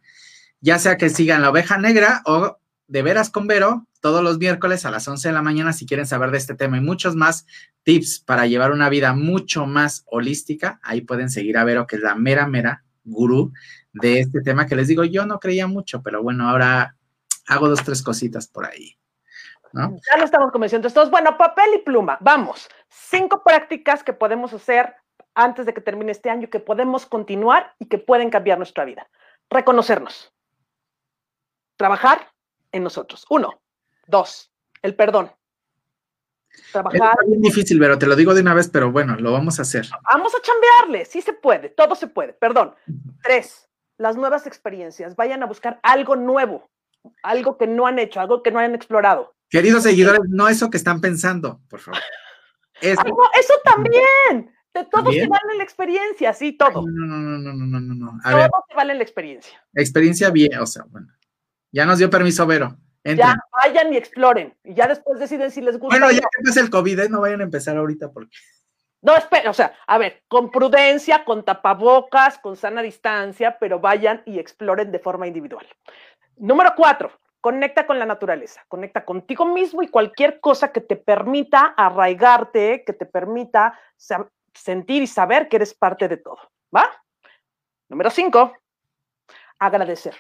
Ya sea que sigan la oveja negra o de veras con Vero todos los miércoles a las 11 de la mañana si quieren saber de este tema y muchos más tips para llevar una vida mucho más holística. Ahí pueden seguir a Vero, que es la mera, mera gurú de este tema que les digo, yo no creía mucho, pero bueno, ahora hago dos, tres cositas por ahí. Ya lo estamos convenciendo todos. Bueno, papel y pluma, vamos. Cinco prácticas que podemos hacer antes de que termine este año, que podemos continuar y que pueden cambiar nuestra vida. Reconocernos. Trabajar en nosotros. Uno, Dos, el perdón. trabajar. Es bien difícil, pero te lo digo de una vez, pero bueno, lo vamos a hacer. Vamos a chambearle, sí se puede, todo se puede. Perdón. Tres, las nuevas experiencias. Vayan a buscar algo nuevo, algo que no han hecho, algo que no hayan explorado. Queridos seguidores, no eso que están pensando, por favor. Eso, ah, eso también. De todo se vale la experiencia, sí, todo. No, no, no, no, no, no, no. A todo ver. se vale la experiencia. Experiencia bien, o sea, bueno. Ya nos dio permiso Vero. Ya vayan y exploren. Y ya después deciden si les gusta. Bueno, ya que pasa el COVID, ¿eh? no vayan a empezar ahorita porque. No, espera, o sea, a ver, con prudencia, con tapabocas, con sana distancia, pero vayan y exploren de forma individual. Número cuatro, conecta con la naturaleza, conecta contigo mismo y cualquier cosa que te permita arraigarte, que te permita sentir y saber que eres parte de todo, ¿va? Número cinco, agradecer.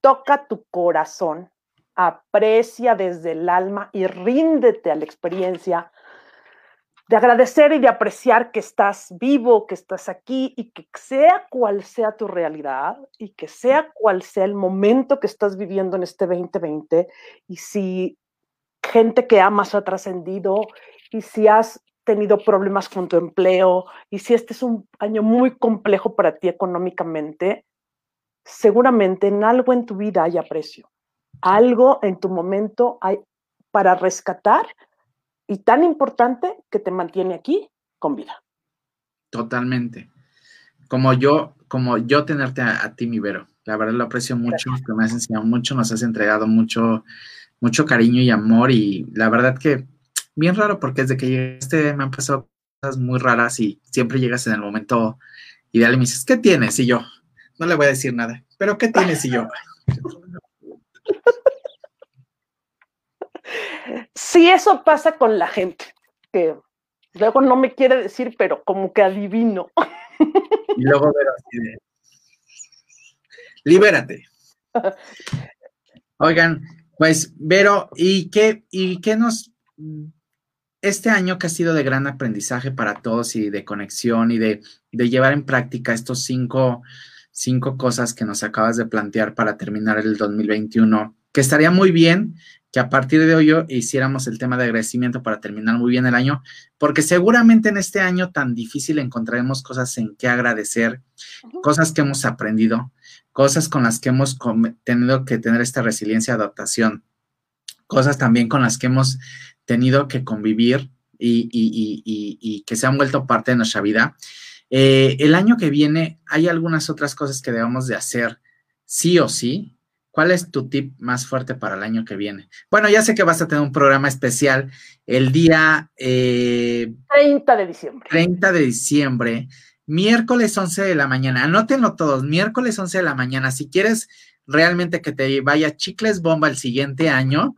Toca tu corazón, aprecia desde el alma y ríndete a la experiencia de agradecer y de apreciar que estás vivo, que estás aquí y que sea cual sea tu realidad y que sea cual sea el momento que estás viviendo en este 2020 y si gente que amas ha trascendido y si has tenido problemas con tu empleo y si este es un año muy complejo para ti económicamente, seguramente en algo en tu vida hay aprecio, algo en tu momento hay para rescatar y tan importante que te mantiene aquí con vida. Totalmente. Como yo, como yo tenerte a, ti, mi Vero. La verdad lo aprecio mucho, que me has enseñado mucho, nos has entregado mucho, mucho cariño y amor y la verdad que bien raro porque desde que llegaste me han pasado cosas muy raras y siempre llegas en el momento ideal y me dices, ¿qué tienes? Y yo, no le voy a decir nada, pero ¿qué tienes? Y yo, Sí, eso pasa con la gente, que luego no me quiere decir, pero como que adivino. Y luego ver así de... Libérate. Oigan, pues, Vero, ¿y qué, ¿y qué nos... Este año que ha sido de gran aprendizaje para todos y de conexión y de, de llevar en práctica estos cinco, cinco cosas que nos acabas de plantear para terminar el 2021, que estaría muy bien que a partir de hoy hiciéramos el tema de agradecimiento para terminar muy bien el año, porque seguramente en este año tan difícil encontraremos cosas en que agradecer, cosas que hemos aprendido, cosas con las que hemos tenido que tener esta resiliencia, adaptación, cosas también con las que hemos tenido que convivir y, que se han vuelto parte de nuestra vida. Eh, el año que viene hay algunas otras cosas que debemos de hacer sí o sí, ¿Cuál es tu tip más fuerte para el año que viene? Bueno, ya sé que vas a tener un programa especial el día... 30 eh, de diciembre. 30 de diciembre, miércoles 11 de la mañana. Anótenlo todos, miércoles 11 de la mañana. Si quieres realmente que te vaya chicles bomba el siguiente año,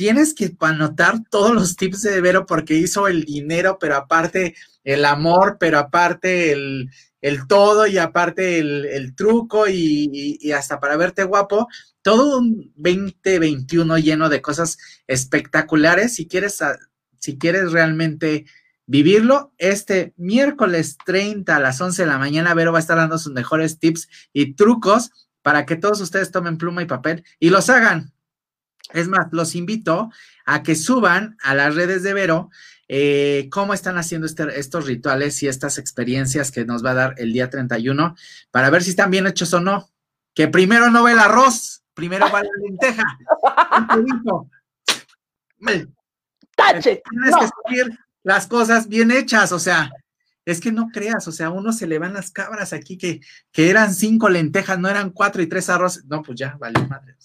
tienes que anotar todos los tips de Vero porque hizo el dinero, pero aparte el amor, pero aparte el, el todo y aparte el, truco y, y, hasta para verte guapo todo un 2021 lleno de cosas espectaculares. Si quieres, ah, si quieres realmente vivirlo, este miércoles 30 a las 11 de la mañana, Vero va a estar dando sus mejores tips y trucos para que todos ustedes tomen pluma y papel y los hagan. Es más, los invito a que suban a las redes de Vero eh, cómo están haciendo este, estos rituales y estas experiencias que nos va a dar el día 31 para ver si están bien hechos o no. Que primero no ve el arroz. Primero va la lenteja. Tache. Tienes que seguir las cosas bien hechas, o sea, es que no creas, o sea, uno se le van las cabras aquí que, que eran cinco lentejas, no eran cuatro y tres arroz. No, pues ya, vale madre.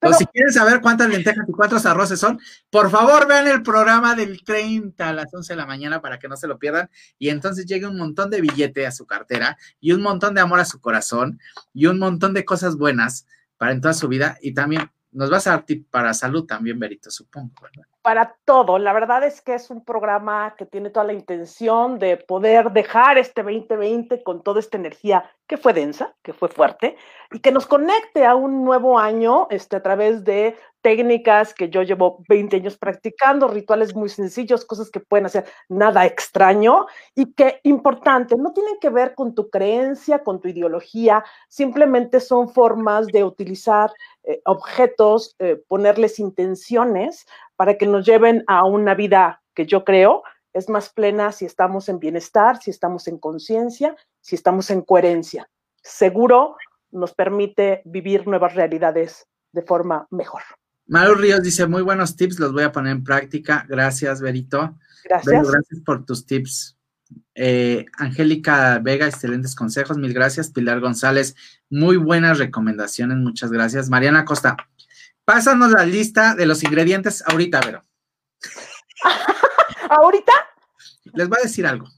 Pero, si quieren saber cuántas lentejas y cuántos arroces son, por favor vean el programa del 30 a las 11 de la mañana para que no se lo pierdan y entonces llegue un montón de billete a su cartera y un montón de amor a su corazón y un montón de cosas buenas para en toda su vida y también nos vas a dar para salud también, Berito, supongo. Para todo. La verdad es que es un programa que tiene toda la intención de poder dejar este 2020 con toda esta energía que fue densa, que fue fuerte, y que nos conecte a un nuevo año este, a través de técnicas que yo llevo 20 años practicando, rituales muy sencillos, cosas que pueden hacer nada extraño y que, importante, no tienen que ver con tu creencia, con tu ideología, simplemente son formas de utilizar eh, objetos, eh, ponerles intenciones para que nos lleven a una vida que yo creo es más plena si estamos en bienestar, si estamos en conciencia, si estamos en coherencia. Seguro nos permite vivir nuevas realidades de forma mejor. Maru Ríos dice, muy buenos tips, los voy a poner en práctica. Gracias, Berito. Gracias. gracias por tus tips. Eh, Angélica Vega, excelentes consejos, mil gracias. Pilar González, muy buenas recomendaciones, muchas gracias. Mariana Costa, pásanos la lista de los ingredientes ahorita, Vero. ¿Ahorita? Les voy a decir algo.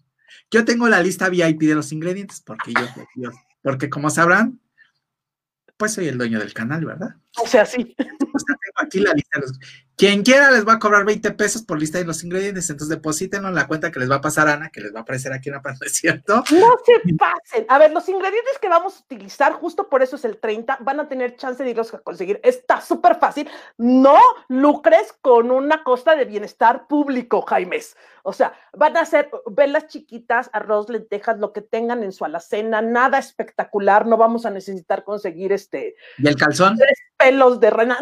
Yo tengo la lista VIP de los ingredientes porque yo porque como sabrán, pues soy el dueño del canal, ¿verdad? O sea, sí. tengo aquí la lista de los... Quien quiera les va a cobrar 20 pesos por lista de los ingredientes, entonces deposítenlo en la cuenta que les va a pasar Ana, que les va a aparecer aquí en la pantalla, ¿cierto? No se pasen. A ver, los ingredientes que vamos a utilizar, justo por eso es el 30, van a tener chance de irlos a conseguir. Está súper fácil. No lucres con una costa de bienestar público, Jaimes. O sea, van a ser velas chiquitas, arroz, lentejas, lo que tengan en su alacena, nada espectacular, no vamos a necesitar conseguir este... ¿Y el calzón? Pelos de. No, el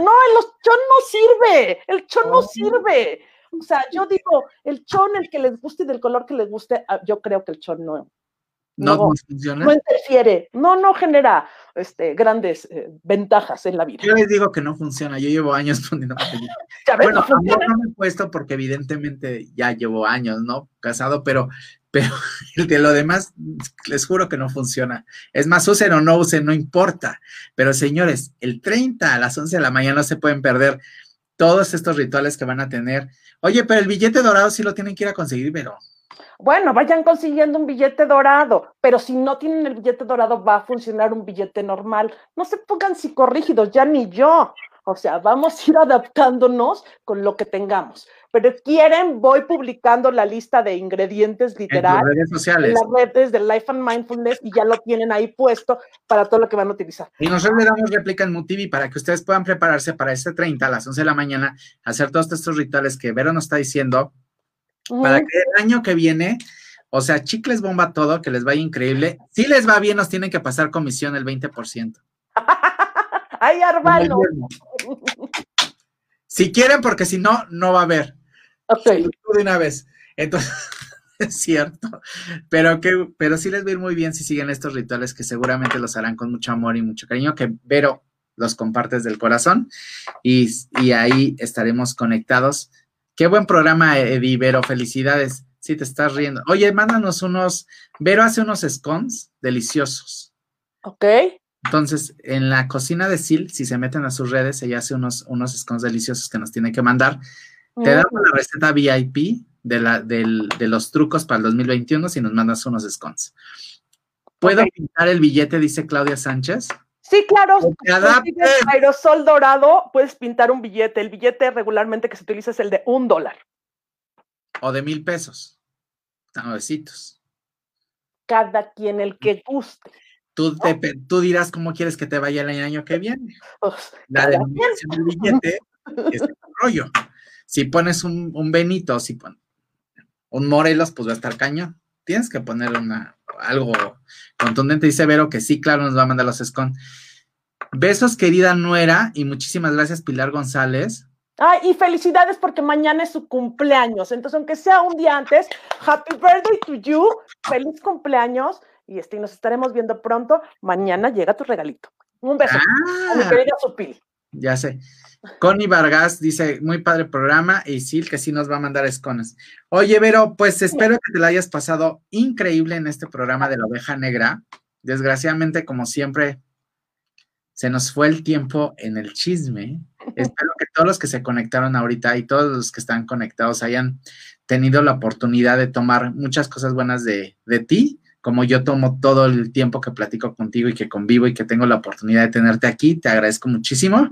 chon no sirve, el chon no oh. sirve. O sea, yo digo, el chon, el que les guste y del color que les guste, ah, yo creo que el chon no, no, no, funciona. No interfiere, no, no genera este, grandes eh, ventajas en la vida. Yo les digo que no funciona, yo llevo años poniendo Bueno, no, no me he puesto porque evidentemente ya llevo años, ¿no? Casado, pero, pero de lo demás, les juro que no funciona. Es más, usen o no usen, no importa. Pero señores, el 30 a las 11 de la mañana no se pueden perder todos estos rituales que van a tener. Oye, pero el billete dorado sí lo tienen que ir a conseguir, pero bueno, vayan consiguiendo un billete dorado, pero si no tienen el billete dorado va a funcionar un billete normal. No se pongan psicorrígidos, ya ni yo. O sea, vamos a ir adaptándonos con lo que tengamos. Pero quieren, voy publicando la lista de ingredientes literal en, redes sociales. las redes de Life and Mindfulness y ya lo tienen ahí puesto para todo lo que van a utilizar. Y nosotros le damos réplica en MUTV para que ustedes puedan prepararse para este 30 a las 11 de la mañana, hacer todos estos rituales que Vero nos está diciendo para que el año que viene, o sea, chicles bomba todo, que les vaya increíble. Si les va bien, nos tienen que pasar comisión el 20%. ¡Ay, Arvalo! Si quieren, porque si no, no va a haber. Ok. De una vez. Entonces, es cierto. Pero que, pero sí les va a ir muy bien si siguen estos rituales que seguramente los harán con mucho amor y mucho cariño, que Vero los compartes del corazón. Y, y ahí estaremos conectados Qué buen programa, Eddie, Vero, felicidades. Sí, te estás riendo. Oye, mándanos unos, Vero hace unos scones deliciosos. Ok. Entonces, en la cocina de Sil, si se meten a sus redes, ella hace unos, unos scones deliciosos que nos tiene que mandar. Te damos la receta VIP de, la, de los trucos para el 2021 si nos mandas unos scones. ¿Puedo pintar el billete? Dice Claudia Sánchez. Sí, claro. Aerosol dorado, puedes pintar un billete. El billete regularmente que se utiliza es el de un dólar. O de mil pesos. Nuevecitos. Cada quien el que guste. Tú, tú dirás cómo quieres que te vaya el año que viene. Pues, la denominación del billete es el rollo. Si pones un, un Benito, si pones un Morelos, pues va a estar cañón. Tienes que poner una, algo contundente. Dice Vero que sí, claro, nos va a mandar los SCON. Besos, querida nuera, y muchísimas gracias, Pilar González. Ay, y felicidades porque mañana es su cumpleaños. Entonces, aunque sea un día antes, happy birthday to you, feliz cumpleaños. Y este, nos estaremos viendo pronto. Mañana llega tu regalito. Un beso. A mi ah. querida Supil. Ya sé. Connie Vargas dice, muy padre programa, y Sil que sí nos va a mandar escones. Oye, Vero, pues espero que te la hayas pasado increíble en este programa de la oveja negra. Desgraciadamente, como siempre, se nos fue el tiempo en el chisme. espero que todos los que se conectaron ahorita y todos los que están conectados hayan tenido la oportunidad de tomar muchas cosas buenas de, de ti, como yo tomo todo el tiempo que platico contigo y que convivo y que tengo la oportunidad de tenerte aquí. Te agradezco muchísimo.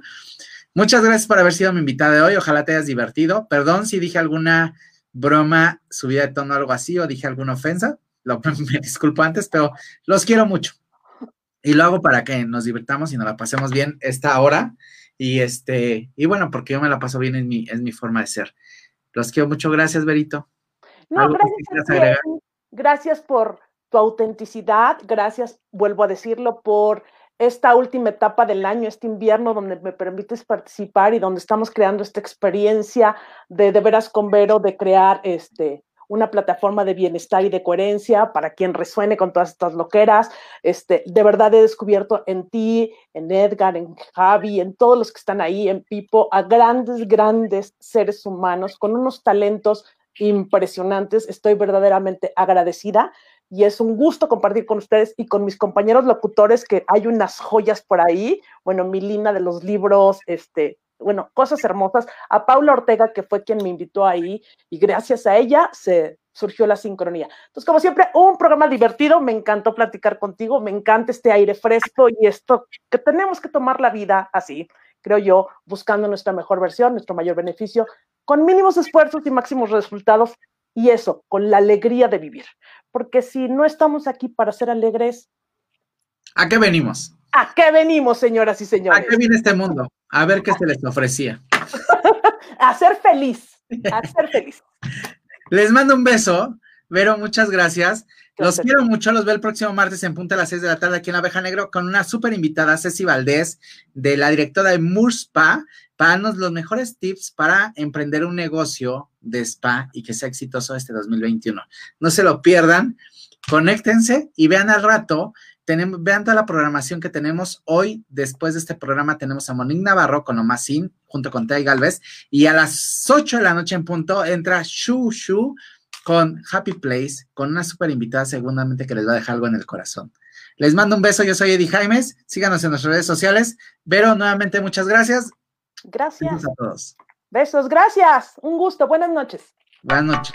Muchas gracias por haber sido mi invitada de hoy. Ojalá te hayas divertido. Perdón si dije alguna broma, subida de tono, algo así, o dije alguna ofensa. Lo, me disculpo antes, pero los quiero mucho. Y lo hago para que nos divirtamos y nos la pasemos bien esta hora. Y este, y bueno, porque yo me la paso bien en mi, en mi forma de ser. Los quiero mucho. Gracias, Berito. No, gracias, gracias por tu autenticidad. Gracias, vuelvo a decirlo, por esta última etapa del año, este invierno, donde me permites participar y donde estamos creando esta experiencia de de veras con Vero, de crear este, una plataforma de bienestar y de coherencia para quien resuene con todas estas loqueras. Este, de verdad he descubierto en ti, en Edgar, en Javi, en todos los que están ahí, en Pipo, a grandes, grandes seres humanos con unos talentos impresionantes. Estoy verdaderamente agradecida y es un gusto compartir con ustedes y con mis compañeros locutores que hay unas joyas por ahí. Bueno, Milina de los libros, este, bueno, cosas hermosas. A Paula Ortega, que fue quien me invitó ahí, y gracias a ella se surgió la sincronía. Entonces, como siempre, un programa divertido, me encantó platicar contigo, me encanta este aire fresco y esto que tenemos que tomar la vida así, creo yo, buscando nuestra mejor versión, nuestro mayor beneficio, con mínimos esfuerzos y máximos resultados, y eso, con la alegría de vivir. Porque si no estamos aquí para ser alegres... ¿A qué venimos? ¿A qué venimos, señoras y señores? ¿A qué viene este mundo? A ver qué se les ofrecía. a ser feliz, a ser feliz. Les mando un beso. Vero, muchas gracias. Los quiero mucho. Los veo el próximo martes en punta a las 6 de la tarde aquí en Abeja Negro con una súper invitada, Ceci Valdés, de la directora de Murspa, para los mejores tips para emprender un negocio de spa y que sea exitoso este 2021. No se lo pierdan. Conéctense y vean al rato tenemos, vean toda la programación que tenemos hoy. Después de este programa tenemos a Monique Navarro con Omasin junto con Tay Galvez. Y a las 8 de la noche en punto entra Shu Shu con Happy Place, con una súper invitada seguramente que les va a dejar algo en el corazón. Les mando un beso, yo soy Eddie Jaimes, síganos en nuestras redes sociales. Vero, nuevamente muchas gracias. Gracias. Besos a todos. Besos, gracias. Un gusto, buenas noches. Buenas noches.